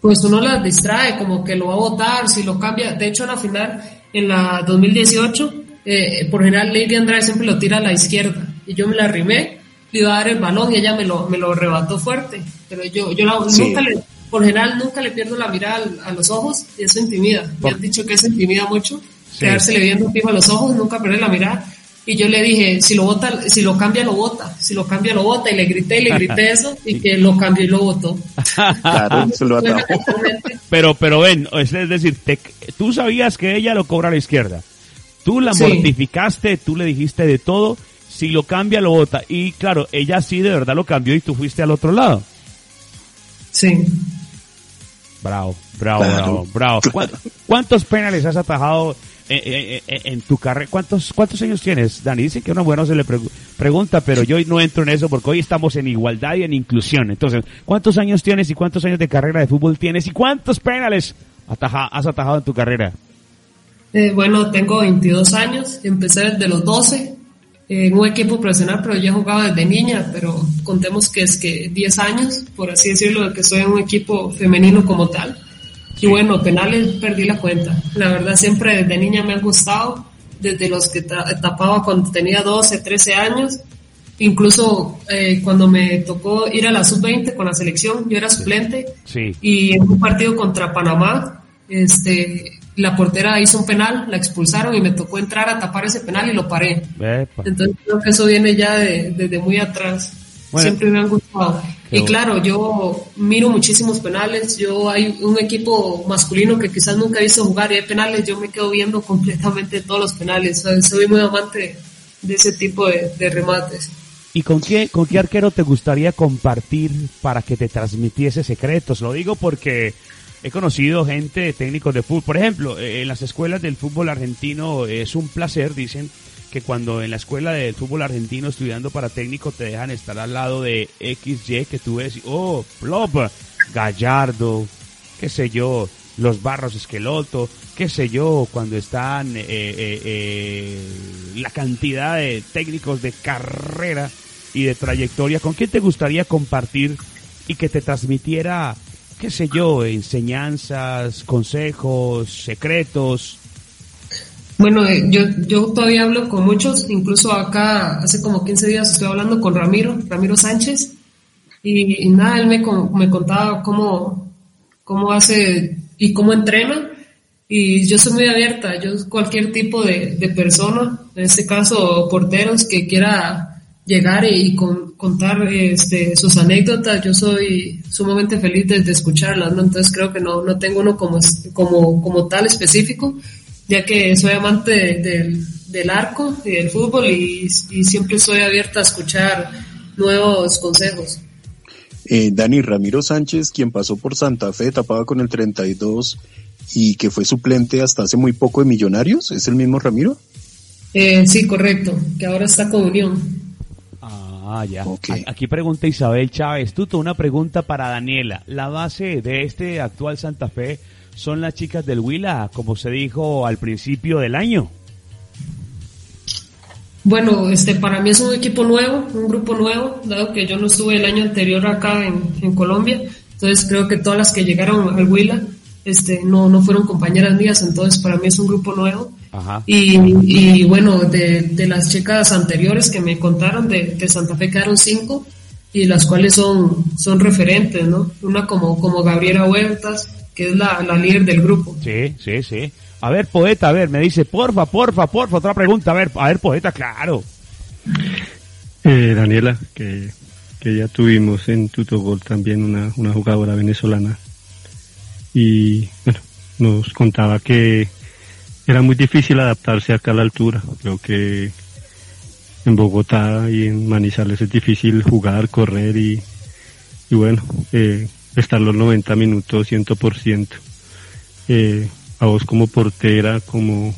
Pues uno las distrae, como que lo va a votar, si lo cambia. De hecho, en la final, en la 2018, eh, por general Lady Andrade siempre lo tira a la izquierda. Y yo me la arrimé le iba a dar el balón y ella me lo, me lo arrebató fuerte. Pero yo, yo la, sí. nunca le, por general nunca le pierdo la mirada a los ojos y eso intimida. Me han dicho que eso intimida mucho, sí. quedársele viendo fijo a los ojos, nunca perder la mirada. Y yo le dije, si lo vota, si lo cambia, lo vota. Si lo cambia, lo vota. Y le grité, y le grité eso, y que lo cambió y lo votó. claro, se lo pero, pero ven, es decir, te, tú sabías que ella lo cobra a la izquierda. Tú la sí. mortificaste, tú le dijiste de todo, si lo cambia, lo vota. Y claro, ella sí de verdad lo cambió y tú fuiste al otro lado. Sí. Bravo, bravo, bravo, bravo. ¿Cuántos penales has atajado en, en, en tu carrera? ¿Cuántos, ¿Cuántos años tienes, Dani? Dice que uno bueno se le pre pregunta, pero yo no entro en eso porque hoy estamos en igualdad y en inclusión. Entonces, ¿cuántos años tienes y cuántos años de carrera de fútbol tienes y cuántos penales has atajado en tu carrera? Eh, bueno, tengo 22 años, empecé desde los 12 en un equipo profesional, pero ya jugaba desde niña, pero contemos que es que 10 años, por así decirlo, de que estoy en un equipo femenino como tal. Y bueno, penales perdí la cuenta. La verdad siempre desde niña me han gustado, desde los que tapaba cuando tenía 12, 13 años. Incluso eh, cuando me tocó ir a la sub-20 con la selección, yo era suplente. Sí. Y en un partido contra Panamá, este, la portera hizo un penal, la expulsaron y me tocó entrar a tapar ese penal y lo paré. Epa. Entonces creo que eso viene ya de, desde muy atrás. Bueno, Siempre me han gustado. Y claro, yo miro muchísimos penales. Yo hay un equipo masculino que quizás nunca he visto jugar y hay penales. Yo me quedo viendo completamente todos los penales. Soy muy amante de ese tipo de, de remates. ¿Y con qué, con qué arquero te gustaría compartir para que te transmitiese secretos? Lo digo porque he conocido gente, técnicos de fútbol. Por ejemplo, en las escuelas del fútbol argentino es un placer, dicen que cuando en la escuela del fútbol argentino estudiando para técnico te dejan estar al lado de XY que tú ves, oh, Plop, Gallardo, qué sé yo, los Barros Esqueloto, qué sé yo, cuando están eh, eh, eh, la cantidad de técnicos de carrera y de trayectoria, ¿con quién te gustaría compartir y que te transmitiera qué sé yo, enseñanzas, consejos, secretos? Bueno, eh, yo, yo todavía hablo con muchos, incluso acá hace como 15 días estoy hablando con Ramiro, Ramiro Sánchez, y, nada, él me, me contaba cómo, cómo hace y cómo entrena, y yo soy muy abierta, yo cualquier tipo de, de persona, en este caso porteros que quiera llegar y con, contar este, sus anécdotas, yo soy sumamente feliz de, de escucharlas, ¿no? Entonces creo que no, no tengo uno como, como, como tal específico, ya que soy amante de, de, del arco y del fútbol y, y, siempre soy abierta a escuchar nuevos consejos. Eh, Dani Ramiro Sánchez, quien pasó por Santa Fe, tapaba con el 32 y que fue suplente hasta hace muy poco de Millonarios, ¿es el mismo Ramiro? Eh, sí, correcto, que ahora está con Unión. Ah, ya. Aquí pregunta Isabel Chávez Tuto, una pregunta para Daniela. La base de este actual Santa Fe son las chicas del Huila, como se dijo al principio del año. Bueno, este, para mí es un equipo nuevo, un grupo nuevo, dado que yo no estuve el año anterior acá en, en Colombia, entonces creo que todas las que llegaron al Huila este, no, no fueron compañeras mías, entonces para mí es un grupo nuevo. Y, y, bueno, de, de, las chicas anteriores que me contaron, de, de, Santa Fe quedaron cinco, y las cuales son, son referentes, ¿no? Una como, como Gabriela Huertas, que es la, la líder del grupo. Sí, sí, sí. A ver, poeta, a ver, me dice, porfa, porfa, porfa, otra pregunta, a ver, a ver, poeta, claro. Eh, Daniela, que, que ya tuvimos en Tutogol también una, una jugadora venezolana y bueno, nos contaba que era muy difícil adaptarse acá a la altura. Creo que en Bogotá y en Manizales es difícil jugar, correr y, y bueno, eh, estar los 90 minutos 100%. Eh, a vos como portera, como,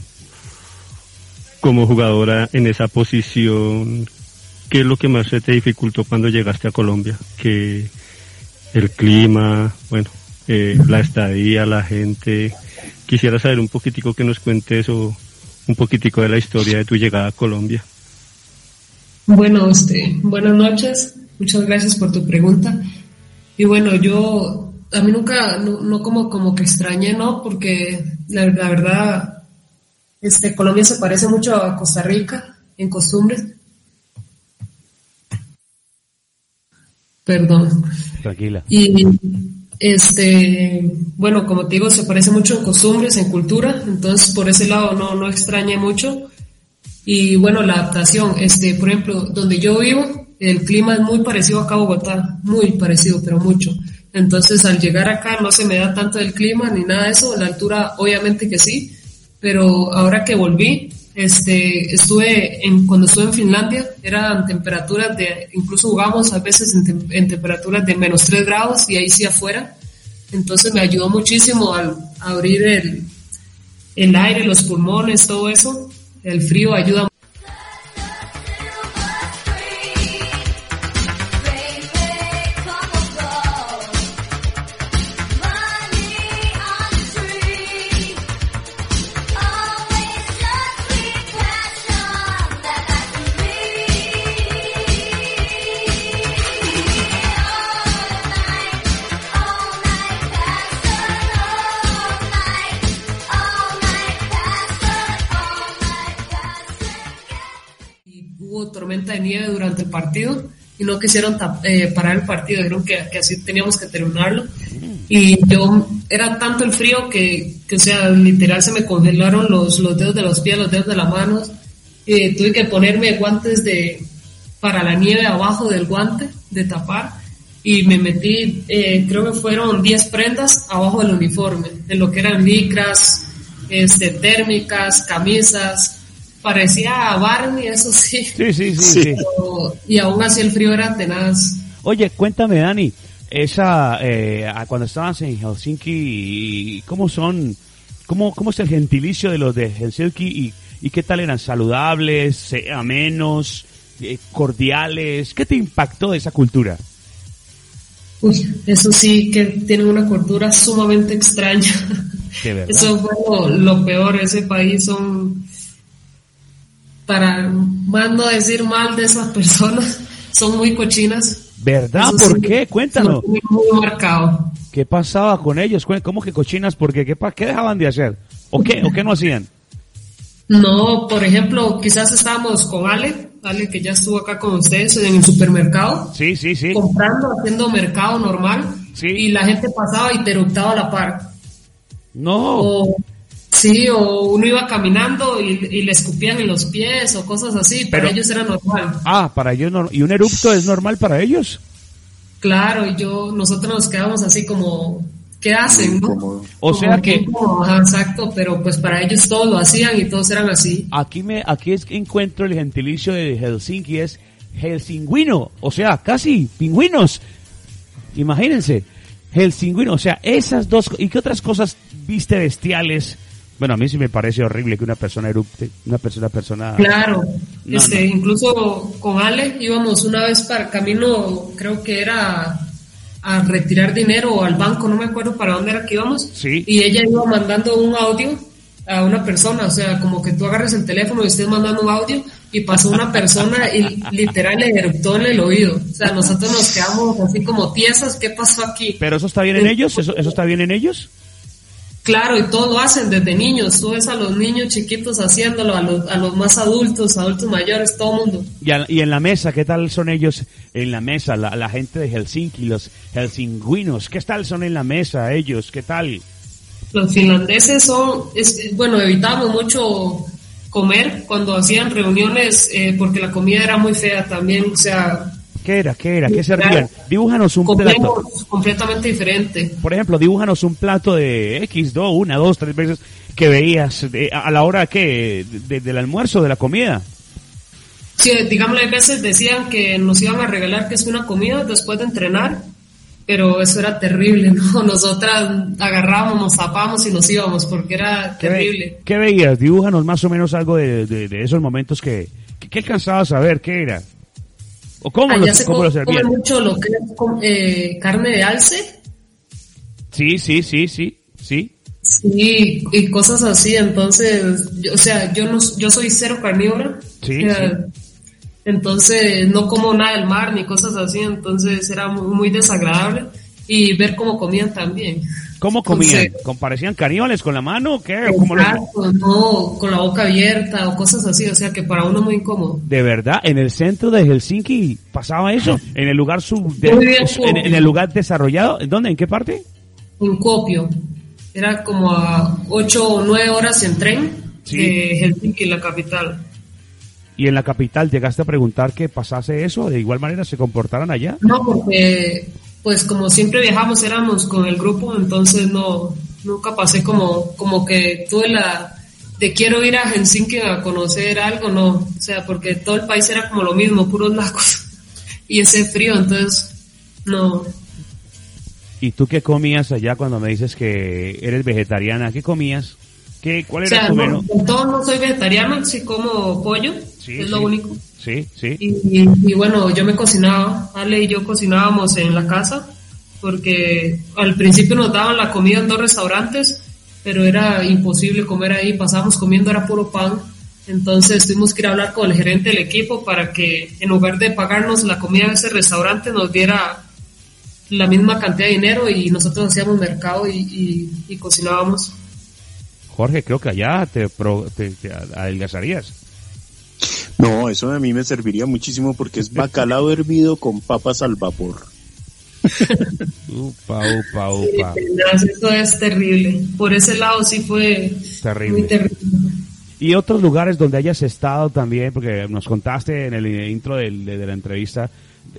como jugadora en esa posición, ¿qué es lo que más se te dificultó cuando llegaste a Colombia? Que el clima, bueno, eh, la estadía, la gente. Quisiera saber un poquitico que nos cuentes o un poquitico de la historia de tu llegada a Colombia. Bueno, este, buenas noches. Muchas gracias por tu pregunta. Y bueno, yo a mí nunca, no, como, como que extrañé, ¿no? Porque la, verdad, este, Colombia se parece mucho a Costa Rica en costumbres. Perdón. Tranquila. Y este, bueno, como te digo, se parece mucho en costumbres, en cultura, entonces por ese lado no, no extrañé mucho. Y bueno, la adaptación, este, por ejemplo, donde yo vivo, el clima es muy parecido acá a Bogotá, muy parecido, pero mucho. Entonces, al llegar acá no se me da tanto el clima ni nada de eso, la altura obviamente que sí, pero ahora que volví, este, estuve en, cuando estuve en Finlandia, eran temperaturas de, incluso jugamos a veces en, temperaturas de menos 3 grados y ahí sí afuera, entonces me ayudó muchísimo al abrir el, el aire, los pulmones, todo eso, el frío ayuda partido y no quisieron eh, parar el partido, dijeron que, así teníamos que terminarlo. Y yo, era tanto el frío que, que, o sea, literal se me congelaron los, los dedos de los pies, los dedos de las manos. y tuve que ponerme guantes de, para la nieve abajo del guante, de tapar. Y me metí, eh, creo que fueron 10 prendas abajo del uniforme, de lo que eran licras, este, térmicas, camisas, parecía Barney, eso sí. Sí, sí, sí. y aún así el frío era tenaz. Oye, cuéntame, Dani, esa, eh, cuando estabas en Helsinki, ¿cómo son, cómo, cómo es el gentilicio de los de Helsinki y, y qué tal eran? ¿Saludables, amenos, eh, cordiales? ¿Qué te impactó de esa cultura? Uy, eso sí, que tienen una cultura sumamente extraña. Eso fue lo peor, ese país son para más no decir mal de esas personas, son muy cochinas. ¿Verdad? ¿Por qué? Cuéntanos. Muy, marcado. ¿Qué pasaba con ellos? ¿Cómo que cochinas? ¿Por qué? ¿Qué, dejaban de hacer? ¿O qué, ¿O qué no hacían? No, por ejemplo, quizás estábamos con Ale, Ale que ya estuvo acá con ustedes en el supermercado. Sí, sí, sí. Comprando, haciendo mercado normal. Sí. Y la gente pasaba y te eructaba la par. No. Sí, o uno iba caminando y, le escupían en los pies o cosas así, para ellos era normal. Ah, para ellos no, ¿y un erupto es normal para ellos? Claro, y yo, nosotros nos quedamos así como, ¿qué hacen? No? O sea que... exacto, pero pues para ellos todos lo hacían y todos eran así. Aquí me, aquí es que encuentro el gentilicio de Helsinki es helsinguino, o sea, casi pingüinos. Imagínense, Helsinki, o sea, esas dos, ¿y qué otras cosas viste bestiales? Bueno, a mí sí me parece horrible que una persona erupte, una persona, persona. Claro, este, incluso con Ale íbamos una vez para camino, creo que era a retirar dinero o al banco, no me acuerdo para dónde era que íbamos. Sí. Y ella iba mandando un audio a una persona, o sea, como que tú agarres el teléfono y estés mandando un audio y pasó una persona y literal le eruptó en el oído. O sea, nosotros nos quedamos así como piezas, ¿qué pasó aquí? ¿Pero eso está bien en ellos? ¿Eso, eso está bien en ellos? Claro, y todo lo hacen desde niños. Tú ves a los niños chiquitos haciéndolo, a los, a los más adultos, adultos mayores, todo el mundo. Y, y, en la mesa, ¿qué tal son ellos en la mesa? La, la gente de Helsinki, los helsinguinos, ¿qué tal son en la mesa ellos? ¿Qué tal? Los finlandeses son, es, bueno, evitamos mucho comer cuando hacían reuniones eh, porque la comida era muy fea también, o sea... ¿Qué era? ¿Qué era? ¿Qué servían? Dibújanos un plato. completamente diferente. Por ejemplo, dibújanos un plato de X, dos, una, dos, tres veces que veías a la hora que del almuerzo, de la comida. Sí, digamos, a veces decían que nos iban a regalar que es una comida después de entrenar pero eso era terrible, ¿no? Nosotras agarrábamos, nos zapamos y nos íbamos porque era terrible. ¿Qué veías? Dibújanos más o menos algo de, de, esos momentos que, que, alcanzabas a ver, ¿qué era? ¿O cómo, Allá se cómo come, come mucho lo que es eh, carne de alce. Sí, sí, sí, sí, sí. Sí, y cosas así, entonces, o sea, yo no, yo soy cero carnívora. Sí, sí entonces no como nada del mar ni cosas así, entonces era muy, desagradable y ver cómo comían también. ¿Cómo comían? ¿Comparecían caníbales con la mano o qué? ¿Cómo no, con la boca abierta o cosas así, o sea que para uno muy incómodo. ¿De verdad? ¿En el centro de Helsinki pasaba eso? ¿En el lugar sub en, el lugar desarrollado? ¿En dónde? ¿En qué parte? En Copio. Era como a 8 o 9 horas en tren de Helsinki, la capital. ¿Y en la capital llegaste a preguntar que pasase eso? ¿De igual manera se comportaran allá? No, porque pues como siempre viajamos, éramos con el grupo, entonces no, nunca pasé como, como que tuve la de quiero ir a Helsinki a conocer algo, no, o sea, porque todo el país era como lo mismo, puros lagos y ese frío, entonces no. ¿Y tú qué comías allá cuando me dices que eres vegetariana? ¿Qué comías? ¿Qué, ¿Cuál era tu menú? No, todo no soy vegetariano, sí como pollo, es lo único. Sí, sí. Y, y, bueno, yo me cocinaba, Ale y yo cocinábamos en la casa, porque al principio nos daban la comida en dos restaurantes, pero era imposible comer ahí, pasábamos comiendo, era puro pan. Entonces tuvimos que ir a hablar con el gerente del equipo para que en lugar de pagarnos la comida en ese restaurante nos diera la misma cantidad de dinero y nosotros hacíamos mercado y, y cocinábamos. Jorge, creo que allá te, te, adelgazarías. No, eso a mí me serviría muchísimo porque es bacalao hervido con papas al vapor. upa, upa, upa. eso es terrible. Por ese lado sí fue terrible. muy terrible. Y otros lugares donde hayas estado también, porque nos contaste en el intro de, la entrevista,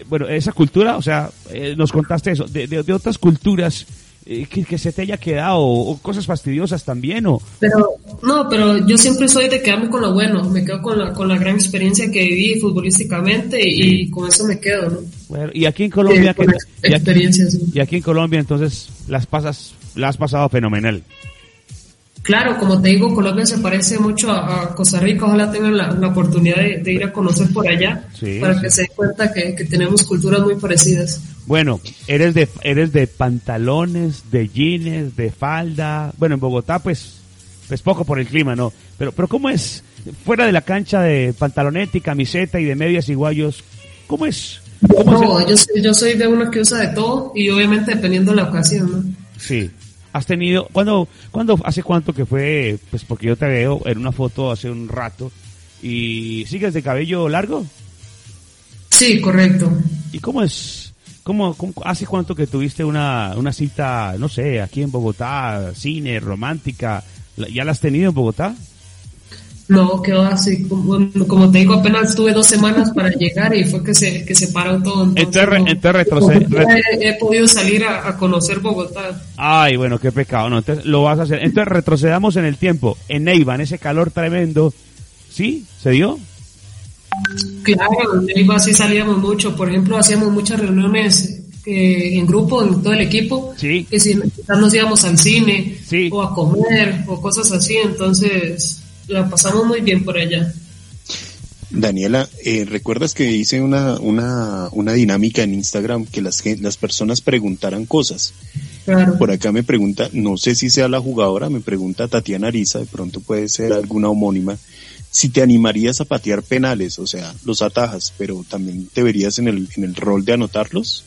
bueno, esa cultura, o sea, eh, nos contaste eso, de, de otras culturas eh, que, se te haya quedado o, cosas fastidiosas también o pero no pero yo siempre soy de quedarme con lo bueno me quedo con la con la gran experiencia que viví futbolísticamente y, con eso me quedo no bueno, y aquí en Colombia que, experiencias y aquí en Colombia entonces las pasas las has pasado fenomenal Claro, como te digo, Colombia se parece mucho a, Costa Rica. Ojalá tengan la, oportunidad de, ir a conocer por allá para que se den cuenta que, tenemos culturas muy parecidas. Bueno, eres de eres de pantalones, de jeans, de falda. Bueno, en Bogotá, pues, pues poco por el clima, ¿no? Pero, pero ¿cómo es fuera de la cancha de pantaloneta y camiseta y de medias y guayos? ¿Cómo es? no, yo, soy, yo soy de uno que usa de todo y obviamente dependiendo de la ocasión, ¿no? Sí has tenido, cuando, cuando, hace cuánto que fue, pues porque yo te veo en una foto hace un rato y sigues de cabello largo? Sí, correcto. ¿Y cómo es, cómo, hace cuánto que tuviste una, una cita, no sé, aquí en Bogotá, cine, romántica, ¿ya la has tenido en Bogotá? No, quedó así, como, como, te digo, apenas tuve dos semanas para llegar y fue que se, que se paró todo. Entonces, he, podido salir a, conocer Bogotá. Ay, bueno, qué pecado, no, entonces lo vas a hacer. Entonces retrocedamos en el tiempo, en Neiva, en ese calor tremendo, ¿sí? ¿Se dio? Claro, en Neiva sí salíamos mucho, por ejemplo, hacíamos muchas reuniones que en grupo, en todo el equipo, Sí. que si quizás nos íbamos al cine Sí. o a comer o cosas así, entonces la pasamos muy bien por allá. Daniela, eh, ¿recuerdas que hice una, una, una dinámica en Instagram que las, las personas preguntaran cosas? Claro. Por acá me pregunta, no sé si sea la jugadora, me pregunta Tatiana Ariza, de pronto puede ser alguna homónima, si te animarías a patear penales, o sea, los atajas, pero también te verías en el, en el rol de anotarlos.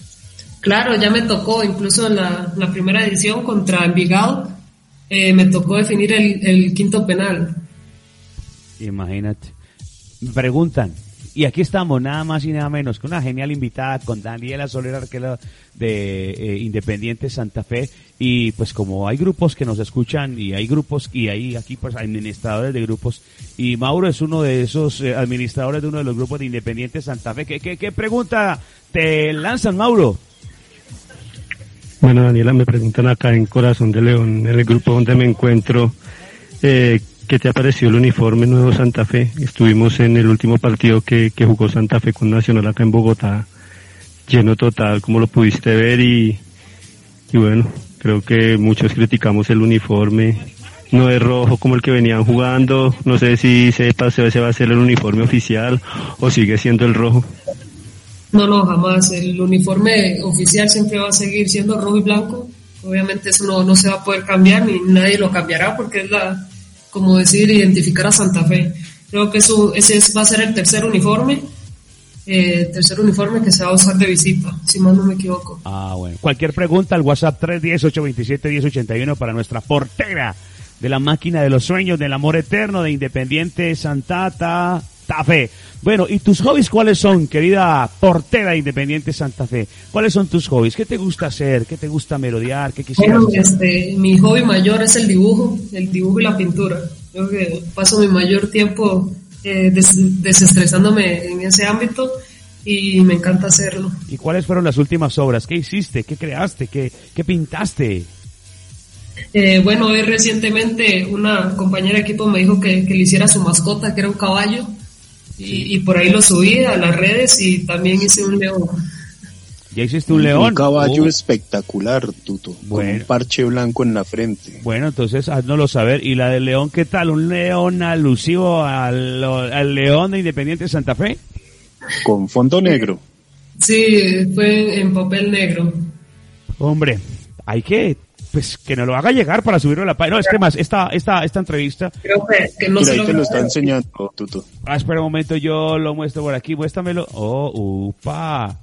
Claro, ya me tocó, incluso en la, la primera edición contra Envigado, eh, me tocó definir el, el quinto penal. Imagínate. Me preguntan, y aquí estamos, nada más y nada menos, con una genial invitada, con Daniela Soler Arquela de eh, Independiente Santa Fe. Y pues como hay grupos que nos escuchan y hay grupos y hay aquí pues administradores de grupos y Mauro es uno de esos eh, administradores de uno de los grupos de Independiente Santa Fe. ¿Qué, qué, pregunta te lanzan, Mauro? Bueno, Daniela, me preguntan acá en Corazón de León, en el grupo donde me encuentro, eh, ¿qué te ha parecido el uniforme nuevo Santa Fe? Estuvimos en el último partido que, que jugó Santa Fe con Nacional acá en Bogotá, lleno total, como lo pudiste ver y, y bueno, creo que muchos criticamos el uniforme. No es rojo como el que venían jugando, no sé si sepa si ese va a ser el uniforme oficial o sigue siendo el rojo. No, no, jamás. El uniforme oficial siempre va a seguir siendo rojo y blanco. Obviamente eso no, no se va a poder cambiar ni nadie lo cambiará porque es la, como decir, identificar a Santa Fe. Creo que eso, ese es- va a ser el tercer uniforme, eh, tercer uniforme que se va a usar de visita, si mal no me equivoco. Ah, bueno. Cualquier pregunta al WhatsApp 310-827-1081 para nuestra portera de la máquina de los sueños, del amor eterno, de Independiente Santa Ta- Ta Fe. Bueno, ¿y tus hobbies cuáles son, querida portera de Independiente Santa Fe? ¿Cuáles son tus hobbies? ¿Qué te gusta hacer? ¿Qué te gusta melodiar? ¿Qué quisieras Bueno, este, mi hobby mayor es el dibujo, el dibujo y la pintura. Creo que paso mi mayor tiempo eh, des- desestresándome en ese ámbito y me encanta hacerlo. ¿Y cuáles fueron las últimas obras? ¿Qué hiciste? ¿Qué creaste? ¿Qué, qué pintaste? Eh, bueno, hoy recientemente una compañera de equipo me dijo que, que le hiciera su mascota, que era un caballo, y, y por ahí lo subí a las redes y también hice un león. ¿Ya hiciste un león? Un caballo Oh. espectacular, Tuto, con Bueno. un parche blanco en la frente. Bueno, entonces haznoslo saber. ¿Y la del León qué tal? ¿Un león alusivo al, al León de Independiente Santa Fe? Con fondo negro. Sí, fue en papel negro. Hombre, hay que, pues, que nos lo haga llegar para subirlo a la página. No, es que más, esta, esta, esta entrevista, Creo que, que no Mira, se ahí te lo está enseñando, Tuto. ah, espera un momento, yo lo muestro por aquí, muéstramelo. Oh, upa.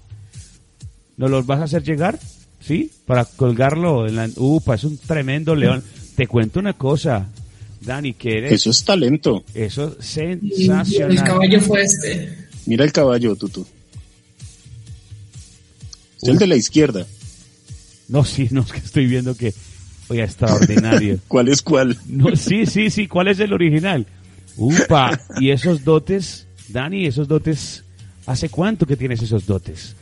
¿Nos los vas a hacer llegar? ¿Sí? Para colgarlo en la, upa, es un tremendo león. Te cuento una cosa, Dani, que eres, Eso es talento. eso es Y el sensacional. caballo fue este. Mira el caballo, Tuto. Es el de la izquierda. No, sí, no, es que estoy viendo que, oye, extraordinario. ¿Cuál es cuál? No, sí, sí, sí, ¿cuál es el original? Upa, y esos dotes, Dani, esos dotes, ¿hace cuánto que tienes esos dotes?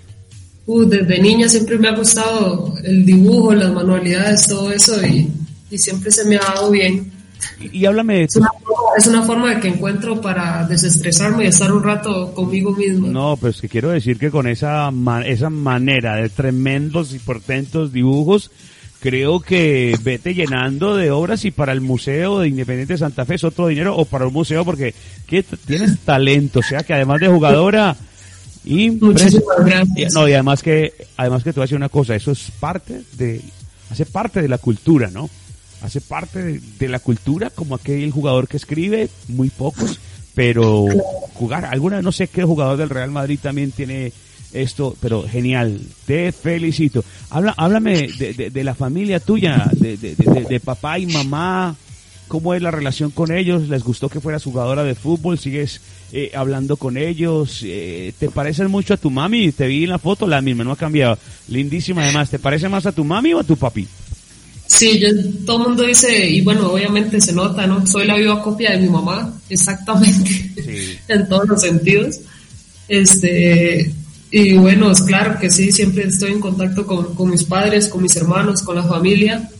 Uh, desde niña siempre me ha gustado el dibujo, las manualidades, todo eso y, y siempre se me ha dado bien. Y, y háblame de Es una, forma- es una forma de que encuentro para desestresarme y estar un rato conmigo mismo. No, pues que quiero decir que con esa, ma- esa manera de tremendos y portentos dibujos, creo que vete llenando de obras y para el Museo de Independiente de Santa Fe es otro dinero o para un museo porque que tienes talento, o sea que además de jugadora, Muchísimas gracias. No, y además que, además que te voy a decir una cosa, eso es parte de, hace parte de la cultura, ¿no? Hace parte de, la cultura como aquel jugador que escribe, muy pocos, pero jugar, alguna, no sé qué jugador del Real Madrid también tiene esto, pero genial, te felicito. Habla, háblame de, de- de la familia tuya, de, papá y mamá, ¿cómo es la relación con ellos? ¿Les gustó que fueras jugadora de fútbol? ¿Sigues eh, hablando con ellos? Eh, ¿Te parecen mucho a tu mami? Te vi en la foto, la misma, no ha cambiado. Lindísima además, ¿te parece más a tu mami o a tu papi? Sí, yo, todo el mundo dice, y bueno, obviamente se nota, ¿no? Soy la viva copia de mi mamá, exactamente, Sí. en todos los sentidos. Este, y bueno, es claro que sí, siempre estoy en contacto con, con mis padres, con mis hermanos, con la familia.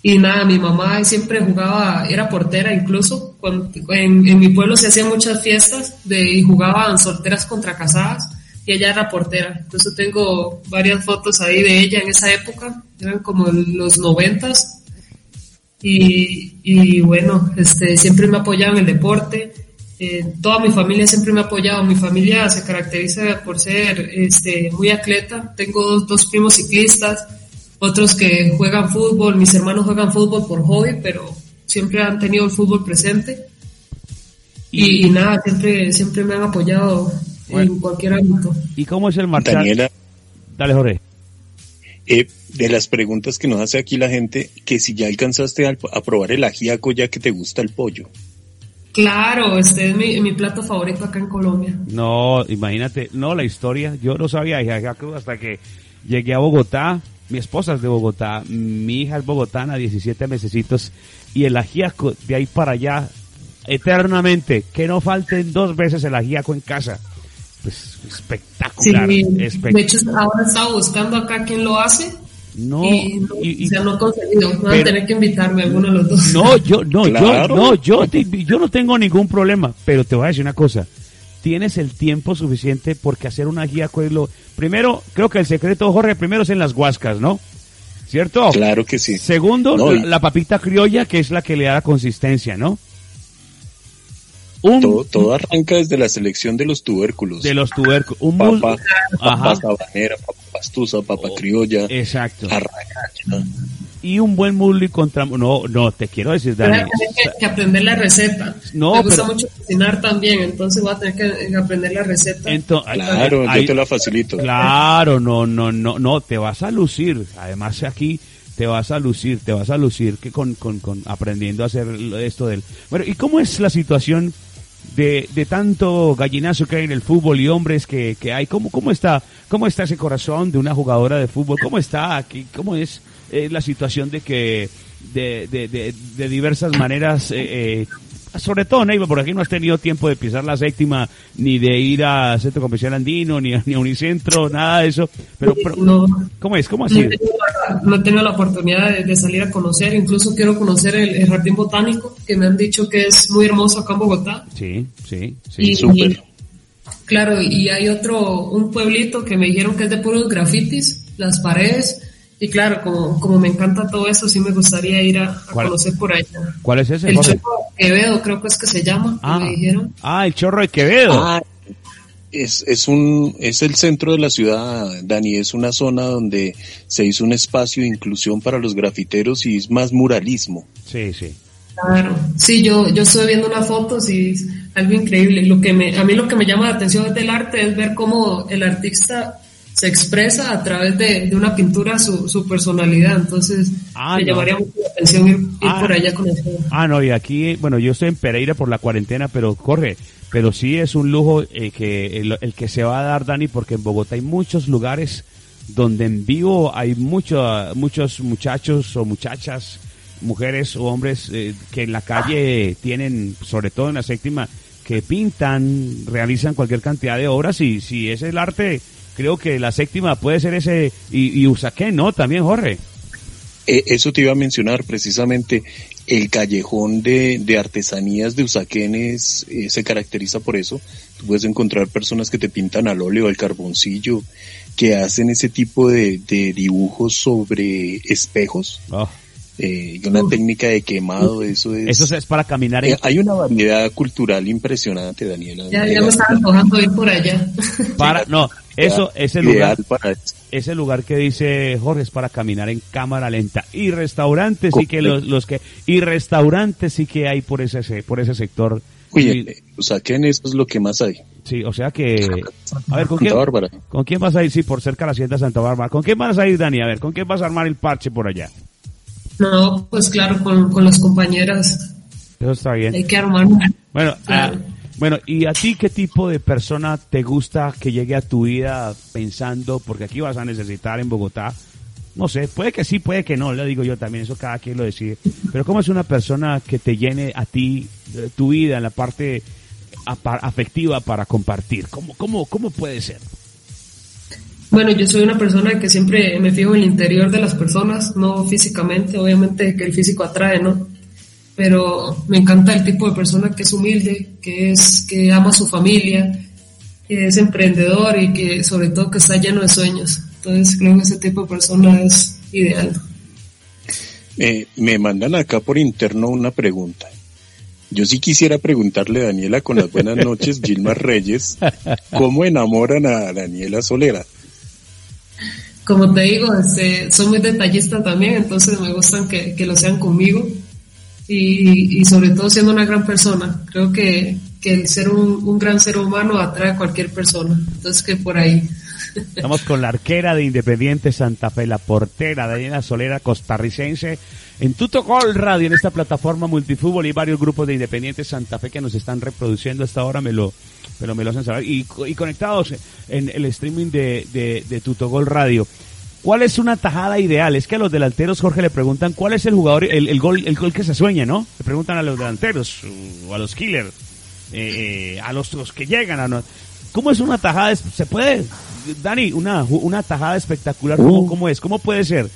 Y nada, mi mamá siempre jugaba, era portera incluso. Cuando, en, en mi pueblo se hacían muchas fiestas de, y jugaban solteras contra casadas. Y ella era portera. Entonces tengo varias fotos ahí de ella en esa época, eran como los noventas. Y, y bueno, este, siempre me ha apoyado en el deporte. Eh, toda mi familia siempre me ha apoyado. Mi familia se caracteriza por ser este, muy atleta. Tengo dos, primos ciclistas, otros que juegan fútbol. Mis hermanos juegan fútbol por hobby, pero siempre han tenido el fútbol presente. Y, y nada, siempre, siempre me han apoyado en cualquier ámbito. ¿Y cómo es el marchar? Daniela, Dale, Jorge. eh, de las preguntas que nos hace aquí la gente, que si ya alcanzaste a, a probar el ajíaco ya que te gusta el pollo. Claro, este es mi, mi plato favorito acá en Colombia. No, imagínate, no, la historia, yo no sabía de ajiaco hasta que llegué a Bogotá, mi esposa es de Bogotá, mi hija es bogotana, 17 mesecitos, y el ajíaco de ahí para allá, eternamente, que no falten dos veces el ajíaco en casa. Pues Sí, espectacular, de espectacular. hecho ahora estaba buscando acá quién lo hace No, y, no, y- y- o sea, no he conseguido. Van pero- a tener que invitarme a alguno de los dos. No, yo, no, Claro. yo, no, yo, te- yo no tengo ningún problema, pero te voy a decir una cosa. Tienes el tiempo suficiente porque hacer una guía lo... Primero, creo que el secreto, Jorge, primero es en las guascas, ¿no? ¿Cierto? Claro que sí. Segundo, No, la, la papita criolla, que es la que le da la consistencia, ¿no? Un Todo, todo arranca desde la selección de los tubérculos. de los tubérculos. Un papa, Ajá. papa sabanera, papa pastusa, papa criolla, Exacto. arracacha. Y un buen muslo y contra... No, no, te quiero decir, Voy Dani. a tener que, que aprender la receta. No, Me gusta pero- mucho cocinar también, entonces voy a tener que aprender la receta. Ento- Claro, ahí- yo te la facilito. Claro, no, no, no, no, te vas a lucir. Además aquí te vas a lucir, te vas a lucir que con, con, con aprendiendo a hacer esto del. Bueno, ¿y cómo es la situación de, de tanto gallinazo que hay en el fútbol y hombres que, que hay? ¿Cómo, cómo está, cómo está ese corazón de una jugadora de fútbol? ¿Cómo está aquí? ¿Cómo es eh, la situación de que de, de, de, diversas maneras eh, eh, sobre todo, Neiva, por aquí no has tenido tiempo de pisar la séptima, ni de ir a Centro Comercial Andino, ni a, ni a Unicentro, nada de eso. Pero, pero no, ¿cómo es? ¿Cómo no así? tenido la- no la oportunidad de, de salir a conocer, incluso quiero conocer el, el jardín botánico, que me han dicho que es muy hermoso acá en Bogotá. Sí, sí, sí. Y, súper. y- claro, y hay otro, un pueblito que me dijeron que es de puros grafitis, las paredes, y claro, como, como me encanta todo eso, sí me gustaría ir a, conocer por allá. ¿Cuál es ese? El Jorge? Chorro de Quevedo creo que es que se llama, Ah, me dijeron. ah, el chorro de Quevedo. Ah, es, es un, es el centro de la ciudad, Dani, es una zona donde se hizo un espacio de inclusión para los grafiteros y es más muralismo. Sí, sí. Claro, sí, yo, yo estoy viendo unas fotos y es algo increíble. Lo que me, a mí lo que me llama la atención del arte es ver cómo el artista se expresa a través de, de una pintura su, su personalidad. Entonces, Ah, me no. llamaría mucho la atención ir, ir Ah. por allá con eso. Ah, no, y aquí, bueno, yo estoy en Pereira por la cuarentena, pero corre. Pero sí es un lujo eh, que el, el que se va a dar, Dani, porque en Bogotá hay muchos lugares donde en vivo hay mucho, muchos muchachos o muchachas, mujeres o hombres eh, que en la calle tienen, sobre todo en la séptima, que pintan, realizan cualquier cantidad de obras y si es el arte, creo que la séptima puede ser ese, y, y Usaquén, ¿no? También, Jorge. Eh, eso te iba a mencionar precisamente. El callejón de, de artesanías de Usaquén es, eh, se caracteriza por eso. Tú puedes encontrar personas que te pintan al óleo, al carboncillo, que hacen ese tipo de, de dibujos sobre espejos. Oh, eh, y una técnica de quemado, eso es... eso es para caminar en Eh, hay una variedad cultural impresionante, Daniela. Ya, ya me estaba antojando ir por allá. Para, no, eso, ese lugar, para eso. ese lugar que dice Jorge es para caminar en cámara lenta. Y restaurantes sí que los, los que, y restaurantes sí que hay por ese, se- por ese sector. Oye, Y- eh, Usaquén eso es lo que más hay. sí, o sea que, a ver, ¿con Santa quién, Bárbara. ¿con quién vas a ir? Sí, por cerca de la hacienda Santa Bárbara. ¿Con quién vas a ir, Dani? A ver, ¿con quién vas a armar el parche por allá? No, pues claro, con, con las compañeras Eso está bien. hay que armar. Bueno, Claro. ah, bueno, ¿y a ti qué tipo de persona te gusta que llegue a tu vida pensando, porque aquí vas a necesitar en Bogotá? No sé, puede que sí, puede que no, le digo yo también, eso cada quien lo decide. Pero ¿cómo es una persona que te llene a ti tu vida en la parte afectiva para compartir? ¿Cómo, cómo, cómo puede ser? Bueno, yo soy una persona que siempre me fijo en el interior de las personas, no físicamente, obviamente que el físico atrae, ¿no? Pero me encanta el tipo de persona que es humilde, que es, que ama a su familia. que es emprendedor y que sobre todo que está lleno de sueños. Entonces creo que ese tipo de persona es ideal. Eh, me mandan acá por interno una pregunta. Yo sí quisiera preguntarle a Daniela con las buenas noches, Gilmar Reyes, ¿cómo enamoran a Daniela Solera? Como te digo, este, soy muy detallista también, entonces me gustan que, lo sean conmigo y, y, sobre todo siendo una gran persona. Creo que, que el ser un, un, gran ser humano atrae a cualquier persona. Entonces que por ahí. Estamos con la arquera de Independiente Santa Fe, la portera Daniela Solera, costarricense, en Tuto Gol Radio, en esta plataforma multifútbol y varios grupos de Independiente Santa Fe que nos están reproduciendo hasta ahora, me lo, me me lo hacen saber. Y, conectados en el streaming de, de, de Tuto Gol Radio. ¿Cuál es una tajada ideal? Es que a los delanteros, Jorge, le preguntan cuál es el jugador, el, el gol, el gol que se sueña, ¿no? Le preguntan a los delanteros o a los killers, eh, a los, los, que llegan a, ¿Cómo es una tajada? ¿Se puede? Dani, una, una tajada espectacular, ¿cómo, uh. ¿cómo, es? ¿Cómo puede ser?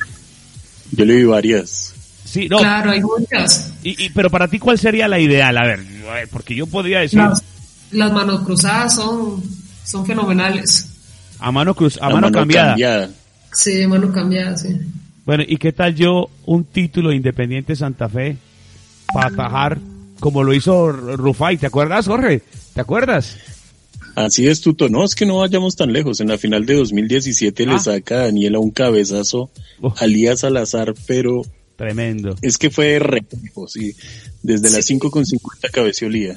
Yo le vi varias. Sí, no. Claro, hay muchas. Y, y, pero para ti, ¿cuál sería la ideal? A ver, porque yo podría decir... Las, manos cruzadas son, son fenomenales. A mano cruz, a, mano, cambiada. Sí, mano cambiada, sí. Bueno, ¿y qué tal yo un título Independiente Santa Fe para atajar como lo hizo Rufai? ¿Te acuerdas, Jorge? ¿Te acuerdas? Así es, Tuto. No, es que no vayamos tan lejos. En la final de 2017 le ah. saca a Daniela un cabezazo a Lía Salazar, pero... Tremendo. Es que fue reflejo, sí. Desde las 5 con 50 cabeció Lía.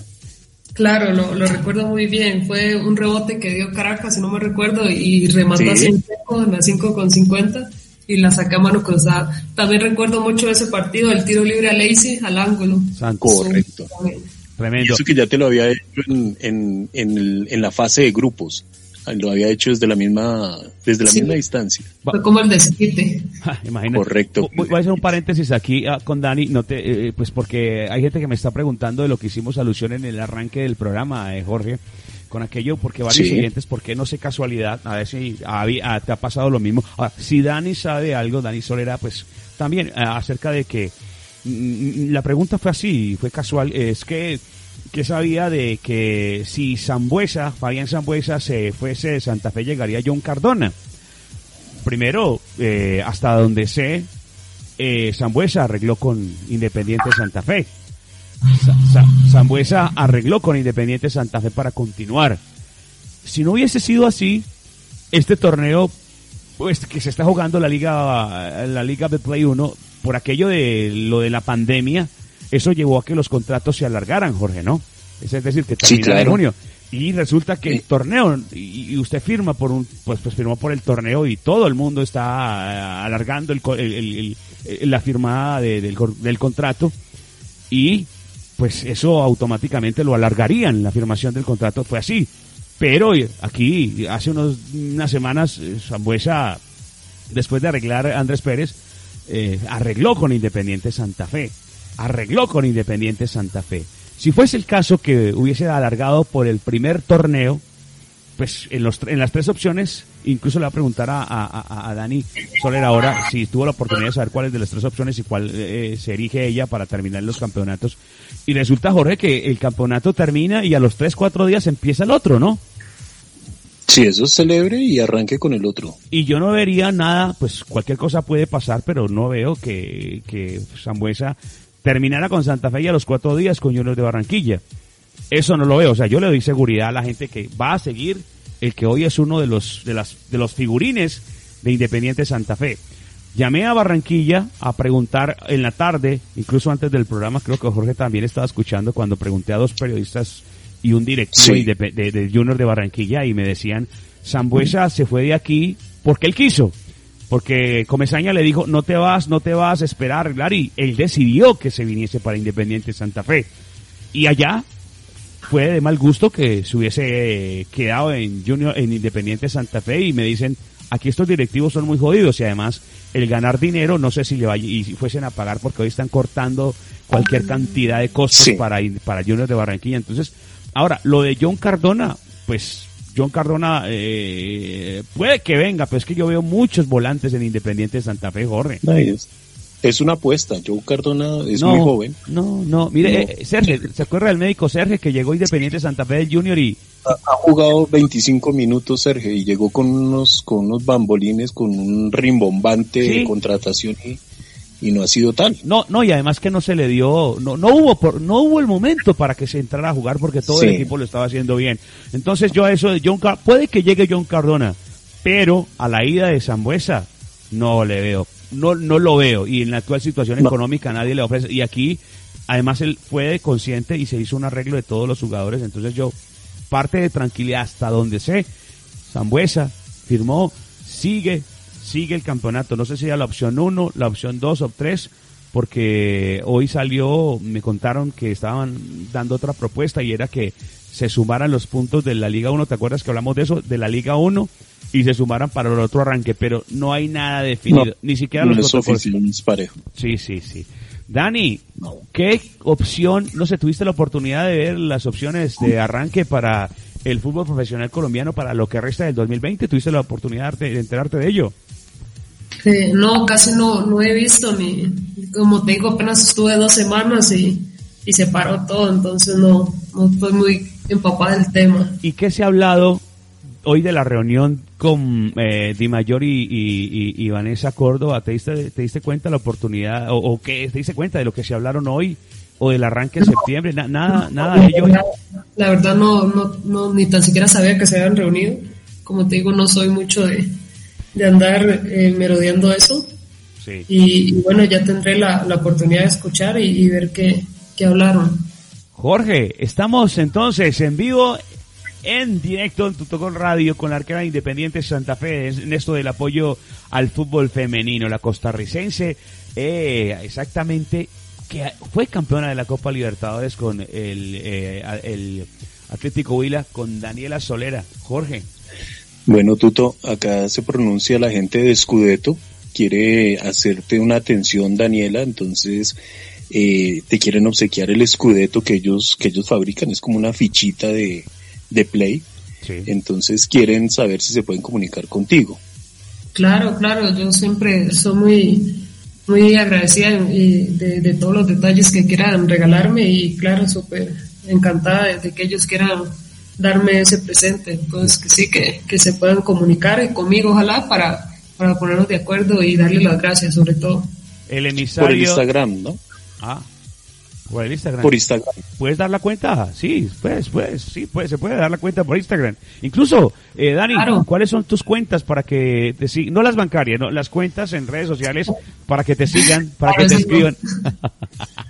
Claro, lo, lo, recuerdo muy bien. Fue un rebote que dio Caracas, si no me recuerdo, y remató así en las 5 con 50 y la saca a mano cruzada. También recuerdo mucho ese partido, el tiro libre a Lacey al ángulo. Correcto. Tremendo. Eso que ya te lo había hecho en, en, en, la fase de grupos. Lo había hecho desde la misma, desde la misma distancia. Fue como el desquite. Correcto. Voy a hacer un paréntesis aquí ah, con Dani, no te, eh, eh, pues porque hay gente que me está preguntando de lo que hicimos alusión en el arranque del programa, eh, Jorge con aquello, porque varios siguientes, ¿por qué no sé casualidad? A ver si ah, te ha pasado lo mismo. Ahora, si Dani sabe algo, Dani Solera, pues también acerca de que la pregunta fue así, fue casual, es que que sabía de que si Zambuesa, Fabián Zambuesa se fuese de Santa Fe llegaría John Cardona. Primero, eh, hasta donde sé, eh, arregló con Independiente Santa Fe. Zambuesa arregló con Independiente Santa Fe para continuar. Si no hubiese sido así, este torneo, pues que se está jugando la liga, la liga de Play 1, por aquello de lo de la pandemia, eso llevó a que los contratos se alargaran, Jorge, ¿no? Es decir, que termina en junio. Y resulta que el torneo, y, usted firma por un, pues, pues firmó por el torneo y todo el mundo está eh, alargando el, la firmada del, del contrato y pues eso automáticamente lo alargarían, la firmación del contrato fue así. Pero aquí, hace unos, unas semanas, eh, Zambuesa, después de arreglar a Andrés Pérez, eh, arregló con Independiente Santa Fe arregló con Independiente Santa Fe. Si fuese el caso que hubiese alargado por el primer torneo, pues en, los, en las tres opciones, incluso le voy a preguntar a, a, Dani Soler ahora si tuvo la oportunidad de saber cuáles de las tres opciones y cuál eh, se erige ella para terminar los campeonatos. Y resulta, Jorge, que el campeonato termina y a los tres, cuatro días empieza el otro, ¿no? Sí, eso es celebre y arranque con el otro. Y yo no vería nada, pues cualquier cosa puede pasar, pero no veo que, que Zambuesa terminará con Santa Fe y a los cuatro días con Junior de Barranquilla. Eso no lo veo, o sea, yo le doy seguridad a la gente que va a seguir el que hoy es uno de los, de las, de los figurines de Independiente Santa Fe. Llamé a Barranquilla a preguntar en la tarde, incluso antes del programa, creo que Jorge también estaba escuchando cuando pregunté a dos periodistas y un directivo de, de, Junior de Barranquilla y me decían, Zambuesa se fue de aquí porque él quiso porque Comesaña le dijo, no te vas, no te vas a esperar, Larry. Él decidió que se viniese para Independiente Santa Fe. Y allá fue de mal gusto que se hubiese quedado en Junior, en Independiente Santa Fe y me dicen, aquí estos directivos son muy jodidos y además el ganar dinero, no sé si le vaya, y si fuesen a pagar porque hoy están cortando cualquier cantidad de costos para, para Junior de Barranquilla. Entonces, ahora, lo de John Cardona, pues John Cardona eh, puede que venga, pero es que yo veo muchos volantes en Independiente de Santa Fe, Jorge. es una apuesta. Joe Cardona es muy joven. No, no, mire, eh, Sergio, ¿se acuerda del médico Sergio que llegó Independiente Santa Fe del Junior y... Ha, jugado 25 minutos Sergio y llegó con unos, con unos bambolines, con un rimbombante de contratación y, y, no ha sido tal. No, no, y además que no se le dio, no, no hubo, por, no hubo el momento para que se entrara a jugar porque todo el equipo lo estaba haciendo bien. Entonces yo a eso de John Cardona, puede que llegue John Cardona, pero a la ida de Zambuesa no le veo no, no lo veo. Y en la actual situación económica nadie le ofrece. Y aquí, además, él fue consciente y se hizo un arreglo de todos los jugadores. Entonces yo, parte de tranquilidad hasta donde sé, Zambuesa firmó, sigue, sigue el campeonato. No sé si era la opción 1, la opción 2 o 3, porque hoy salió, me contaron que estaban dando otra propuesta y era que se sumaran los puntos de la Liga 1. ¿Te acuerdas que hablamos de eso? De la Liga 1 y se sumaran para el otro arranque, pero no hay nada definido, ni siquiera los protocolos. Sí, sí, sí. Dani, ¿qué opción, no sé, tuviste la oportunidad de ver las opciones de arranque para el fútbol profesional colombiano para lo que resta del 2020? ¿Tuviste la oportunidad de, enterarte de ello? Eh, no, casi no, no he visto ni, como te digo, apenas estuve dos semanas y, y se paró todo, entonces no, no estoy muy empapada del tema. ¿Y qué se ha hablado hoy de la reunión con eh, Di Mayor y, Vanessa Córdoba, ¿te diste, te diste cuenta la oportunidad o, qué te diste cuenta de lo que se hablaron hoy o del arranque de septiembre? nada, nada de ello. La, verdad no, no, no, ni tan siquiera sabía que se habían reunido. Como te digo, no soy mucho de, de andar eh, merodeando eso. Sí. Y, bueno, ya tendré la, la oportunidad de escuchar y, ver qué, qué hablaron. Jorge, estamos entonces en vivo en directo en Tutocol Radio con la arquera independiente Santa Fe en esto del apoyo al fútbol femenino. La costarricense, eh, exactamente, que fue campeona de la Copa Libertadores con el, eh, el Atlético Huila, con Daniela Solera. Jorge. Bueno, Tuto, acá se pronuncia la gente de Scudetto, quiere hacerte una atención, Daniela, entonces eh, te quieren obsequiar el Scudetto que ellos, que ellos fabrican, es como una fichita de, de Play. Entonces quieren saber si se pueden comunicar contigo. Claro, claro, yo siempre soy muy, muy agradecida de, de, todos los detalles que quieran regalarme. Y claro, súper encantada de, que ellos quieran darme ese presente. Entonces que sí, que, que se puedan comunicar conmigo, ojalá, para, para ponernos de acuerdo y darle las gracias sobre todo. El emisario... Por el Instagram, ¿no? Ah, por Instagram. Por Instagram. ¿Puedes dar la cuenta? Sí, pues, pues, sí, pues, se puede dar la cuenta por Instagram. Incluso, eh, Dani, ¿cuáles son tus cuentas para que te sigan? No las bancarias, no, las cuentas en redes sociales para que te sigan, para que te escriban.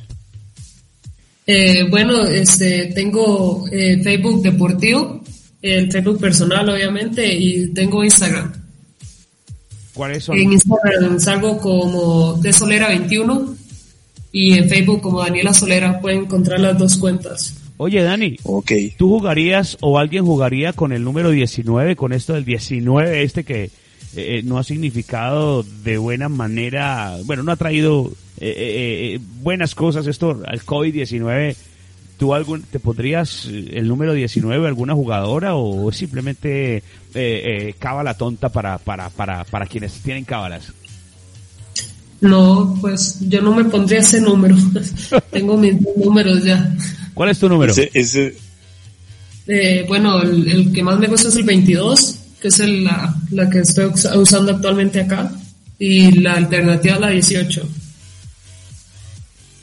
eh, bueno, este, tengo eh, Facebook deportivo, el Facebook personal, obviamente, y tengo Instagram. ¿Cuáles son? En Instagram salgo como de Solera 21 y en Facebook como Daniela Solera pueden encontrar las dos cuentas. Oye, Dani, okay. ¿tú jugarías o alguien jugaría con el número 19, con esto del 19 este que eh, eh, no ha significado de buena manera, bueno, no ha traído eh, buenas cosas esto al COVID-19? ¿Tú algún, te pondrías el número 19 alguna jugadora o simplemente cábala tonta para, para, para, para quienes tienen cábalas? No, pues yo no me pondría ese número. Tengo mis números ya. ¿Cuál es tu número? Ese, Eh, bueno, el, que más me gusta es el 22, que es la, la que estoy usando actualmente acá. Y la alternativa es la 18.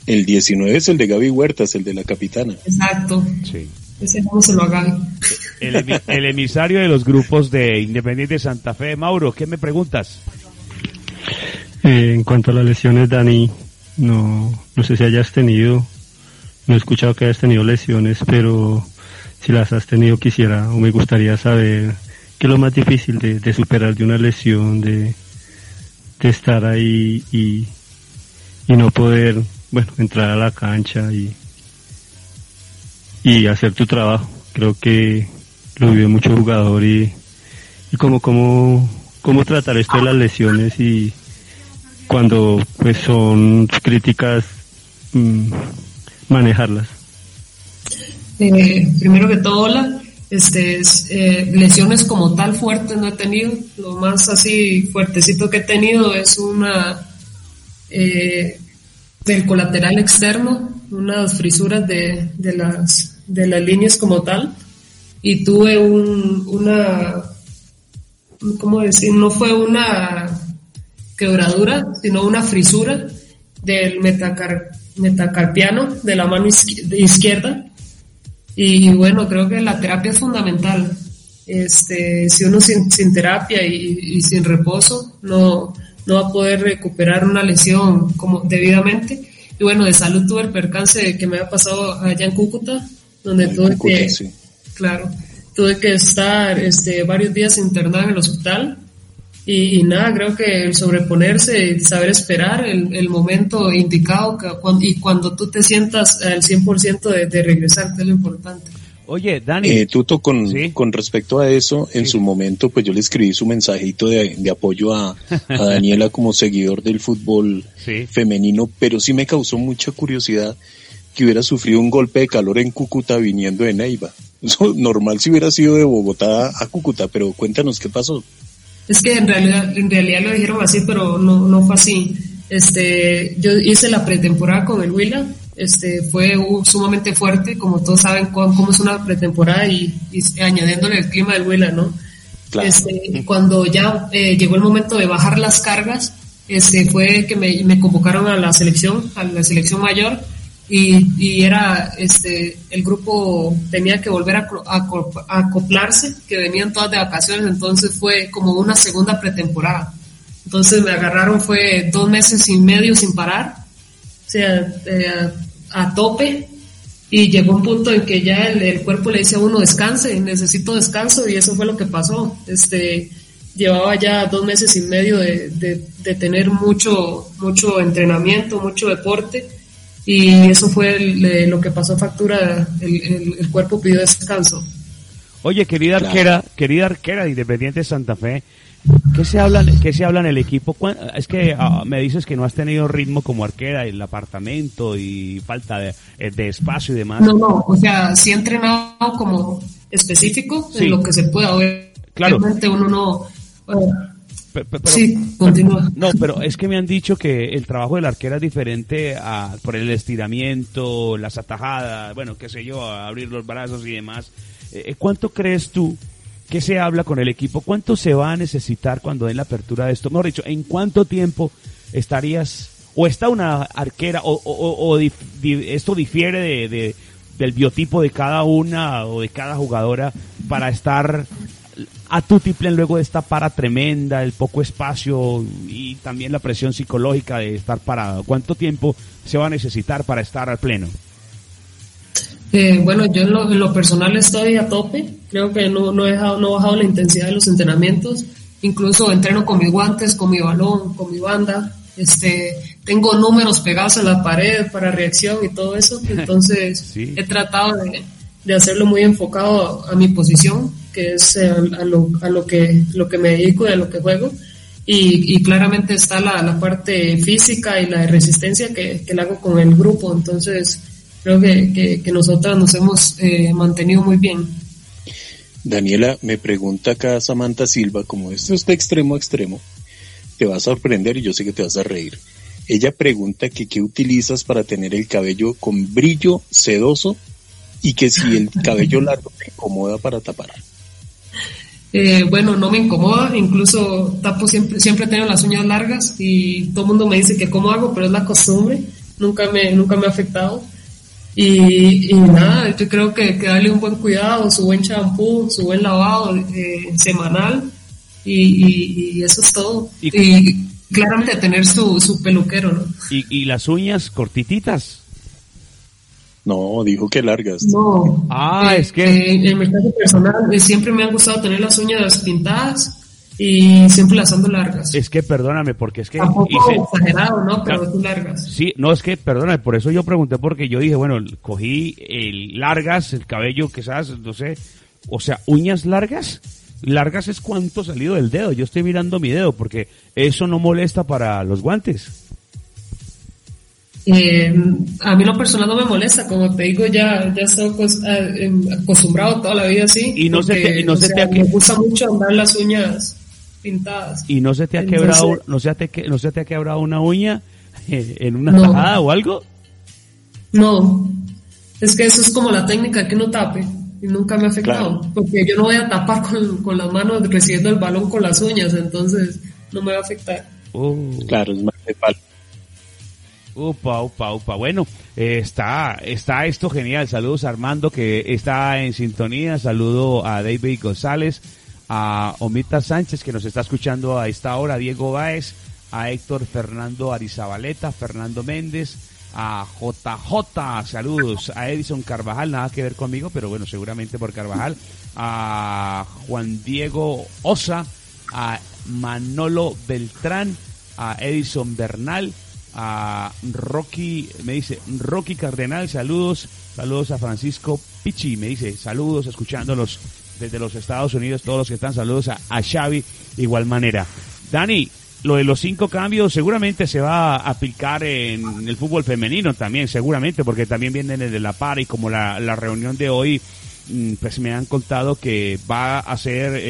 El 19 es el de Gaby Huertas, el de la capitana. Exacto. Sí. Ese no se lo hagan. El, el emisario de los grupos de Independiente Santa Fe, Mauro, ¿qué me preguntas? Eh, en cuanto a las lesiones, Dani, no, no sé si hayas tenido, no he escuchado que hayas tenido lesiones, pero si las has tenido quisiera o me gustaría saber qué es lo más difícil de, superar de una lesión, de, de estar ahí y, y no poder, bueno, entrar a la cancha y, y hacer tu trabajo. Creo que lo vive mucho jugador y, y como, como, cómo tratar esto de las lesiones y, cuando pues son críticas mm, manejarlas? Eh, primero que todo, hola. Este, eh, lesiones como tal fuertes no he tenido. Lo más así fuertecito que he tenido es una eh, del colateral externo, unas frisuras de, de, las, de las líneas como tal, y tuve un, una, ¿cómo decir? No fue una quebradura, sino una frisura del metacar, metacarpiano de la mano izquierda. Y bueno, creo que la terapia es fundamental. Este, si uno sin, terapia y, sin reposo no, no va a poder recuperar una lesión como debidamente. Y bueno, de salud tuve el percance que me había pasado allá en Cúcuta, donde tuve que, claro, tuve que estar este, varios días internado en el hospital y, nada, creo que el sobreponerse, saber esperar el, el momento indicado y cuando tú te sientas al 100% de, de regresar, que es lo importante. Oye, Dani. Eh, Tuto, con, con respecto a eso, en su momento, pues yo le escribí su mensajito de, de apoyo a, a, Daniela como seguidor del fútbol femenino, pero sí me causó mucha curiosidad que hubiera sufrido un golpe de calor en Cúcuta viniendo de Neiva. Eso normal si hubiera sido de Bogotá a Cúcuta, pero cuéntanos qué pasó. Es que en realidad, en realidad lo dijeron así, pero no, no fue así. Este, yo hice la pretemporada con el Huila, este, fue sumamente fuerte, como todos saben cómo, es una pretemporada y, añadiéndole el clima del Huila, ¿no? Este, cuando ya eh, llegó el momento de bajar las cargas, este, fue que me, me convocaron a la selección, a la selección mayor, y, y, era este el grupo tenía que volver a, acoplarse que venían todas de vacaciones entonces fue como una segunda pretemporada. Entonces me agarraron fue dos meses y medio sin parar. O sea eh, a, tope y llegó un punto en que ya el, cuerpo le dice a uno descanse necesito descanso y eso fue lo que pasó este llevaba ya dos meses y medio de, de, de tener mucho mucho entrenamiento mucho deporte y eso fue lo que pasó factura, el, el, cuerpo pidió descanso. Oye, querida arquera, querida arquera de Independiente Santa Fe, ¿qué se habla, qué se habla en el equipo? Es que ah, me dices que no has tenido ritmo como arquera, el apartamento y falta de, eh, de espacio y demás. No, no, o sea, sí he entrenado como específico en lo que se pueda ver. Claro. Realmente uno no... sí, continúa. No, pero es que me han dicho que el trabajo del arquero es diferente a, por el estiramiento, las atajadas, bueno, qué sé yo, abrir los brazos y demás. Eh, eh, ¿Cuánto crees tú que se habla con el equipo? ¿Cuánto se va a necesitar cuando den la apertura de esto? Mejor dicho, ¿en cuánto tiempo estarías, o está una arquera, o, o, esto difiere de, del biotipo de cada una o de cada jugadora para estar a Tutiplen luego de esta para tremenda, el poco espacio y también la presión psicológica de estar parado? ¿Cuánto tiempo se va a necesitar para estar al pleno? Eh, bueno, yo en lo, personal estoy a tope. Creo que no, no, he dejado, no he bajado la intensidad de los entrenamientos. Incluso entreno con mis guantes, con mi balón, con mi banda. Este, tengo números pegados en la pared para reacción y todo eso. Entonces, he tratado de, de hacerlo muy enfocado a mi posición que es eh, a, lo, a, lo, que, lo que me dedico y a lo que juego. Y, y claramente está la, la, parte física y la de resistencia que, que la hago con el grupo. Entonces, creo que, que, que nosotras nos hemos eh, mantenido muy bien. Daniela, me pregunta acá Samantha Silva, como esto es de extremo a extremo, te va a sorprender y yo sé que te vas a reír. Ella pregunta que qué utilizas para tener el cabello con brillo sedoso y que si el cabello largo te incomoda para tapar. Eh, bueno, no me incomoda, incluso tapo siempre, siempre tengo las uñas largas y todo el mundo me dice que cómo hago, pero es la costumbre, nunca me, nunca me ha afectado. Y, y nada, yo creo que, que, darle un buen cuidado, su buen champú, su buen lavado eh, semanal y, y, eso es todo. Y, claramente tener su, su peluquero, ¿no? ¿Y, y las uñas cortititas? No, dijo que largas. No. Ah, es que. en mi caso personal, eh, siempre me han gustado tener las uñas pintadas y siempre las ando largas. Es que perdóname, porque es que. Tampoco hice... exagerado, ¿no? Pero tú largas. Sí, no, es que, perdóname, por eso yo pregunté, porque yo dije, bueno, cogí el largas, el cabello, quizás, no sé, o sea, uñas largas. Largas es cuánto salido del dedo. Yo estoy mirando mi dedo porque eso no molesta para los guantes. Eh, a mí lo personal no me molesta, como te digo, ya, ya estoy em, acostumbrado toda la vida así. Y no se te, no se te ha me gusta mucho andar las uñas pintadas. Y no se te ha quebrado, no se te, no se te ha quebrado una uña en una tajada o algo? No, es que eso es como la técnica que no tape y nunca me ha afectado, porque yo no voy a tapar con, con, las manos recibiendo el balón con las uñas, entonces no me va a afectar. Uh. Claro, es más de palo. Upa, upa, upa. Bueno, eh, está, está esto genial. Saludos a Armando que está en sintonía. Saludo a David González, a Omita Sánchez que nos está escuchando a esta hora, Diego Báez, a Héctor Fernando Arizabaleta, Fernando Méndez, a JJ, saludos, a Edison Carvajal, nada que ver conmigo, pero bueno, seguramente por Carvajal, a Juan Diego Osa, a Manolo Beltrán, a Edison Bernal, a Rocky, me dice, Rocky Cardenal, saludos, saludos a Francisco Pichi, me dice, saludos, escuchándolos desde los Estados Unidos, todos los que están, saludos a, a Xavi, igual manera. Dani, lo de los cinco cambios seguramente se va a aplicar en el fútbol femenino también, seguramente, porque también vienen desde la par y como la, la reunión de hoy, mm, pues me han contado que va a ser, eh,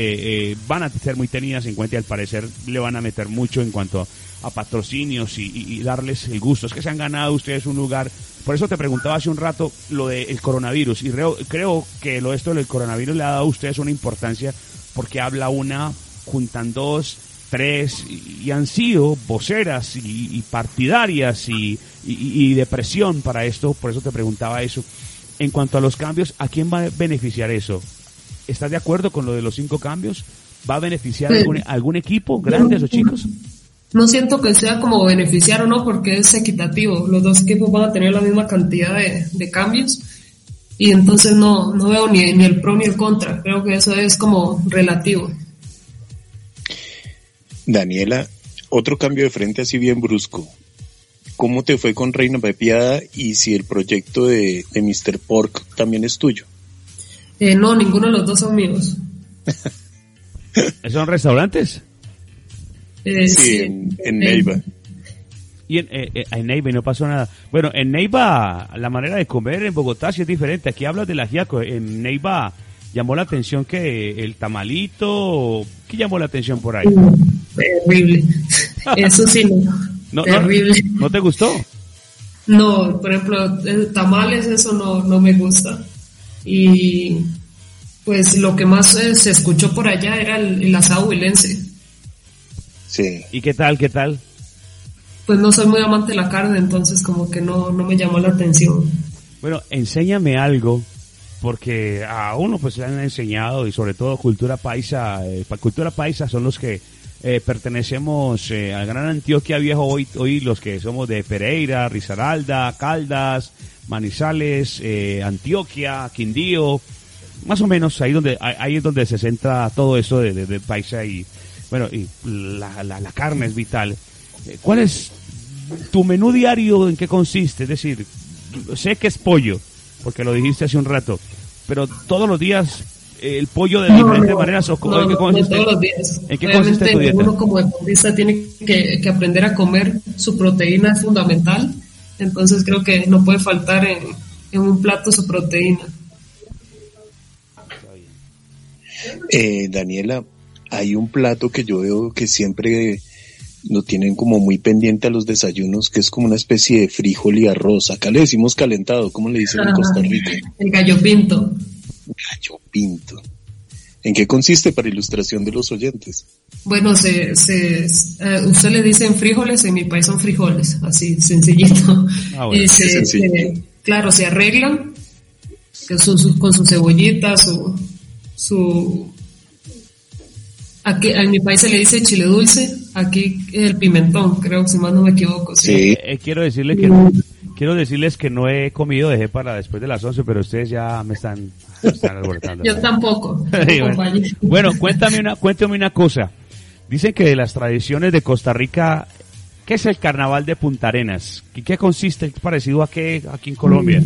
eh, van a ser muy tenidas en cuenta y al parecer le van a meter mucho en cuanto a patrocinios y, darles el gusto. Es que se han ganado ustedes un lugar. Por eso te preguntaba hace un rato lo del coronavirus y creo, creo que lo esto del coronavirus le ha dado a ustedes una importancia porque habla una, juntan dos, tres y, han sido voceras y, partidarias y, y, de presión para esto, por eso te preguntaba eso. En cuanto a los cambios, ¿a quién va a beneficiar eso? ¿Estás de acuerdo con lo de los cinco cambios? ¿Va a beneficiar algún, algún equipo, grandes o chicos? No siento que sea como beneficiar o no, porque es equitativo. Los dos equipos van a tener la misma cantidad de, de cambios y entonces no, no veo ni, ni el pro ni el contra. Creo que eso es como relativo. Daniela, otro cambio de frente así bien brusco. ¿Cómo te fue con Reina Pepiada y si el proyecto de, de Mr. Pork también es tuyo? Eh, no, ninguno de los dos son míos. ¿Son restaurantes? Eh, sí, en, Neiva. Y en, eh, en, Neiva no pasó nada. Bueno, en Neiva la manera de comer en Bogotá sí es diferente. Aquí hablas del ajiaco. En Neiva llamó la atención que el tamalito, ¿qué llamó la atención por ahí? Terrible. Eso sí, no. Terrible. No, te gustó? No, por ejemplo, tamales, eso no, no me gusta. Y pues lo que más eh, se escuchó por allá era el, asado huilense. Sí. ¿Y qué tal, qué tal? Pues no soy muy amante de la carne, entonces como que no, no me llamó la atención. Bueno, enséñame algo porque a uno pues le han enseñado y sobre todo cultura paisa, eh, cultura paisa son los que eh, pertenecemos eh, al Gran Antioquia Viejo hoy, hoy los que somos de Pereira, Risaralda, Caldas, Manizales, eh, Antioquia, Quindío, más o menos ahí donde ahí es donde se centra todo eso de, de, paisa y bueno y la, la, la carne es vital. ¿Cuál es tu menú diario? ¿En qué consiste? Es decir, sé que es pollo, porque lo dijiste hace un rato, pero todos los días el pollo de diferentes maneras o no, ¿en qué consiste? todos los días. ¿En qué consiste tu dieta? Uno como deportista tiene que, que, aprender a comer, su proteína es fundamental, entonces creo que no puede faltar en, en un plato su proteína. Eh, Daniela, hay un plato que yo veo que siempre lo tienen como muy pendiente a los desayunos, que es como una especie de frijol y arroz. Acá le decimos calentado, ¿cómo le dicen en Costa Rica? El gallo pinto. Gallo pinto. ¿En qué consiste para ilustración de los oyentes? Bueno, se, se, eh, usted le dicen frijoles, en mi país son frijoles, así sencillito. Ah, y se, claro, se arreglan con su cebollita, su, su Aquí, en mi país se le dice chile dulce, aquí el pimentón, creo, si más no me equivoco. Sí. Eh, quiero decirle que quiero decirles que no he comido, dejé para después de las 11, pero ustedes ya me están, alborotando. Yo tampoco. bueno, cuéntame una, cuéntame una cosa. Dicen que de las tradiciones de Costa Rica, ¿qué es el carnaval de Punta Arenas? ¿Y qué consiste? ¿Es parecido a qué aquí en Colombia?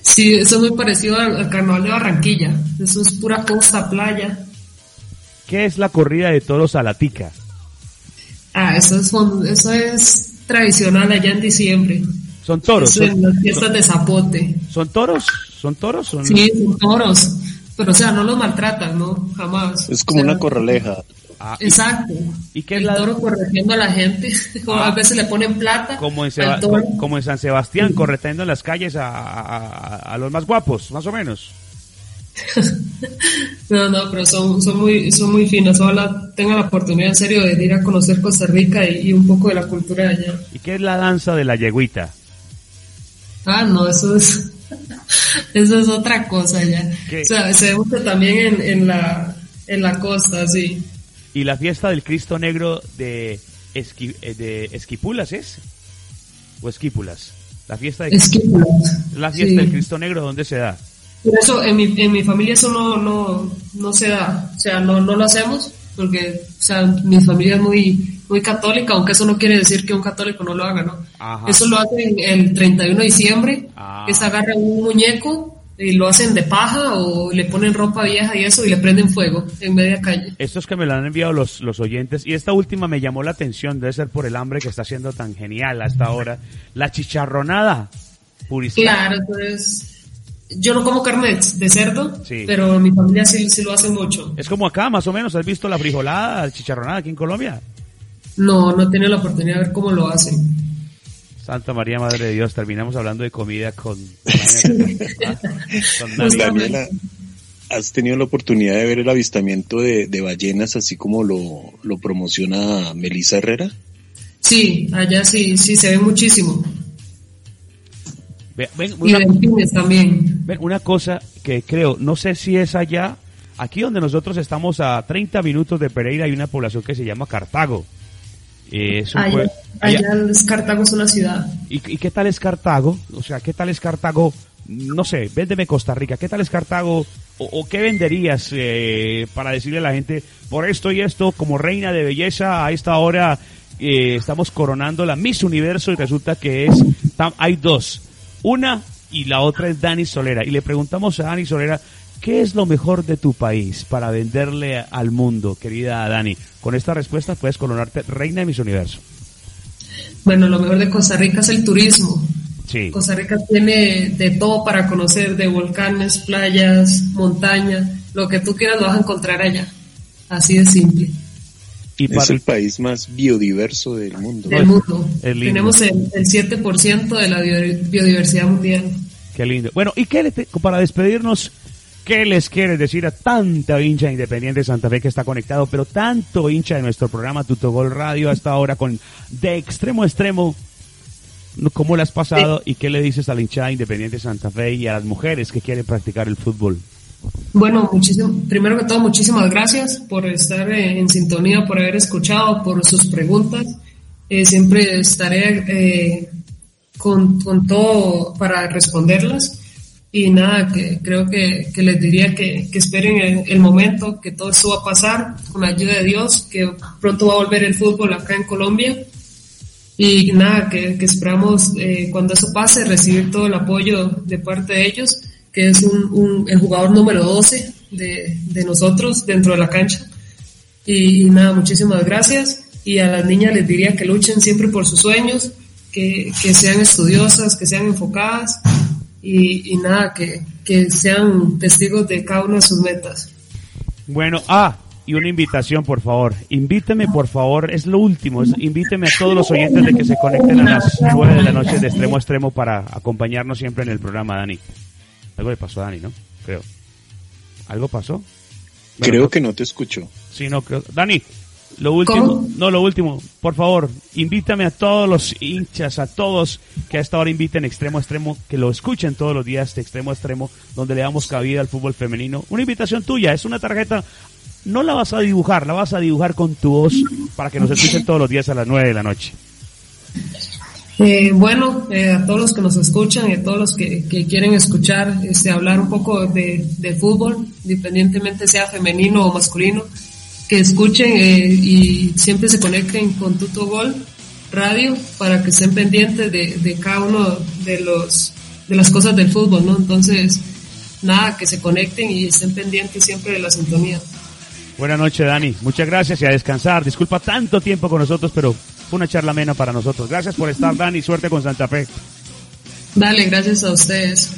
Sí, eso es muy parecido al carnaval de Barranquilla. Eso es pura costa, playa. ¿Qué es la corrida de toros a la tica? Ah, eso es, eso es tradicional allá en diciembre. ¿Son toros? son, las fiestas de zapote. ¿Son toros? ¿Son toros? Sí, son toros. Pero o sea, no los maltratan, ¿no? Jamás. Es como una corraleja. Ah, Exacto. ¿y qué el es la- toro a la gente. Como Ah. a veces le ponen plata. Como en, Seba- como San Sebastián, correteando en las calles a, a- a los más guapos, más o menos. No, no, pero son, son muy, son muy finos. Ojalá tengan la oportunidad en serio de ir a conocer Costa Rica y, y un poco de la cultura de allá. ¿Y qué es la danza de la yeguita? Ah, no, eso es, eso es otra cosa ya. ¿Qué? O sea, se mucho también en, en la, en la costa, sí. ¿Y la fiesta del Cristo Negro de, Esqui- eh, de Esquipulas es? ¿O Esquipulas? La fiesta, de, Esquípulas. la fiesta Sí. del Cristo Negro, ¿dónde se da? Pero eso, en mi, en mi familia eso no, no, no se da, o sea, no, no lo hacemos, porque, o sea, mi familia es muy, muy católica, aunque eso no quiere decir que un católico no lo haga, ¿no? Ajá. Eso lo hacen el 31 de diciembre, Ah. que se agarra un muñeco y lo hacen de paja o le ponen ropa vieja y eso y le prenden fuego en media calle. Estos que me lo han enviado los, los oyentes, y esta última me llamó la atención, debe ser por el hambre que está siendo tan genial hasta ahora. La chicharronada. Puriscal. Claro, entonces, yo no como carne de, cerdo, Sí. pero mi familia sí, sí lo hace mucho. Es como acá, más o menos. ¿Has visto la frijolada, la chicharronada aquí en Colombia? No, no he tenido la oportunidad de ver cómo lo hacen. Santa María, Madre de Dios, terminamos hablando de comida con, con Dani. Daniela, ¿has tenido la oportunidad de ver el avistamiento de, de ballenas así como lo, lo promociona Melissa Herrera? Sí, allá sí, sí se ve muchísimo. Ve- ven, Y una, delfines también. ven, una cosa que creo, no sé si es allá, aquí donde nosotros estamos a 30 minutos de Pereira hay una población que se llama Cartago. Eh, es un Allá, allá- allá es Cartago es una ciudad. ¿Y, y qué tal es Cartago? O sea, ¿qué tal es Cartago? No sé, véndeme Costa Rica. ¿Qué tal es Cartago? ¿O, o qué venderías eh, para decirle a la gente, por esto y esto, como reina de belleza, a esta hora eh, estamos coronando la Miss Universo y resulta que es, tam- hay dos. Una y la otra es Dani Solera. Y le preguntamos a Dani Solera, ¿qué es lo mejor de tu país para venderle al mundo, querida Dani? Con esta respuesta puedes coronarte reina de Miss Universo. Bueno, lo mejor de Costa Rica es el turismo. Sí. Costa Rica tiene de todo para conocer, de volcanes, playas, montaña, lo que tú quieras lo vas a encontrar allá. Así de simple. Y Es para, el país más biodiverso del mundo. Del. Tenemos el, el 7% de la bio- biodiversidad mundial. Qué lindo. Bueno, y qué le te- para despedirnos, ¿qué les quieres decir a tanta hincha independiente de Santa Fe que está conectado, pero tanto hincha de nuestro programa Tutogol Radio hasta ahora con de extremo a extremo? ¿Cómo le has pasado y qué le dices a la hinchada independiente de Santa Fe y a las mujeres que quieren practicar el fútbol? Bueno, muchísimo, primero que todo, muchísimas gracias por estar eh, en sintonía, por haber escuchado, por sus preguntas. Eh, siempre estaré eh, con, con todo para responderlas. Y nada, que creo que, les diría que, esperen el, momento, que todo esto va a pasar con la ayuda de Dios, que pronto va a volver el fútbol acá en Colombia. Y nada, que, esperamos cuando eso pase recibir todo el apoyo de parte de ellos, que es un, un- el jugador número 12 de, de nosotros dentro de la cancha. Y, y nada, muchísimas gracias. Y a las niñas les diría que luchen siempre por sus sueños, que, que sean estudiosas, que sean enfocadas y, y nada, que, que sean testigos de cada una de sus metas. Bueno, ah, y una invitación, por favor. Invíteme, por favor, es lo último. es- invíteme a todos los oyentes de que se conecten a las 9 de la noche de extremo a extremo para acompañarnos siempre en el programa, Dani. Algo le pasó a Dani, ¿no? Creo. ¿Algo pasó? Bueno, Creo que no te escucho. Sí, no, creo. Dani, lo último, ¿Cómo? no, lo último, por favor, invítame a todos los hinchas, a todos que a esta hora inviten extremo a extremo, que lo escuchen todos los días de extremo a extremo, donde le damos cabida al fútbol femenino. Una invitación tuya, es una tarjeta, no la vas a dibujar, la vas a dibujar con tu voz para que nos escuchen todos los días a las 9 de la noche. Eh, bueno, eh, a todos los que nos escuchan y a todos los que, quieren escuchar, este, hablar un poco de, de fútbol, independientemente sea femenino o masculino, que escuchen eh, y siempre se conecten con Tuto Gol Radio para que estén pendientes de, de cada uno de los de las cosas del fútbol, ¿no? Entonces, nada, que se conecten y estén pendientes siempre de la sintonía. Buenas noches, Dani. Muchas gracias y a descansar. Disculpa tanto tiempo con nosotros, pero fue una charla amena para nosotros. Gracias por estar, Dani. Suerte con Santa Fe. Dale, gracias a ustedes.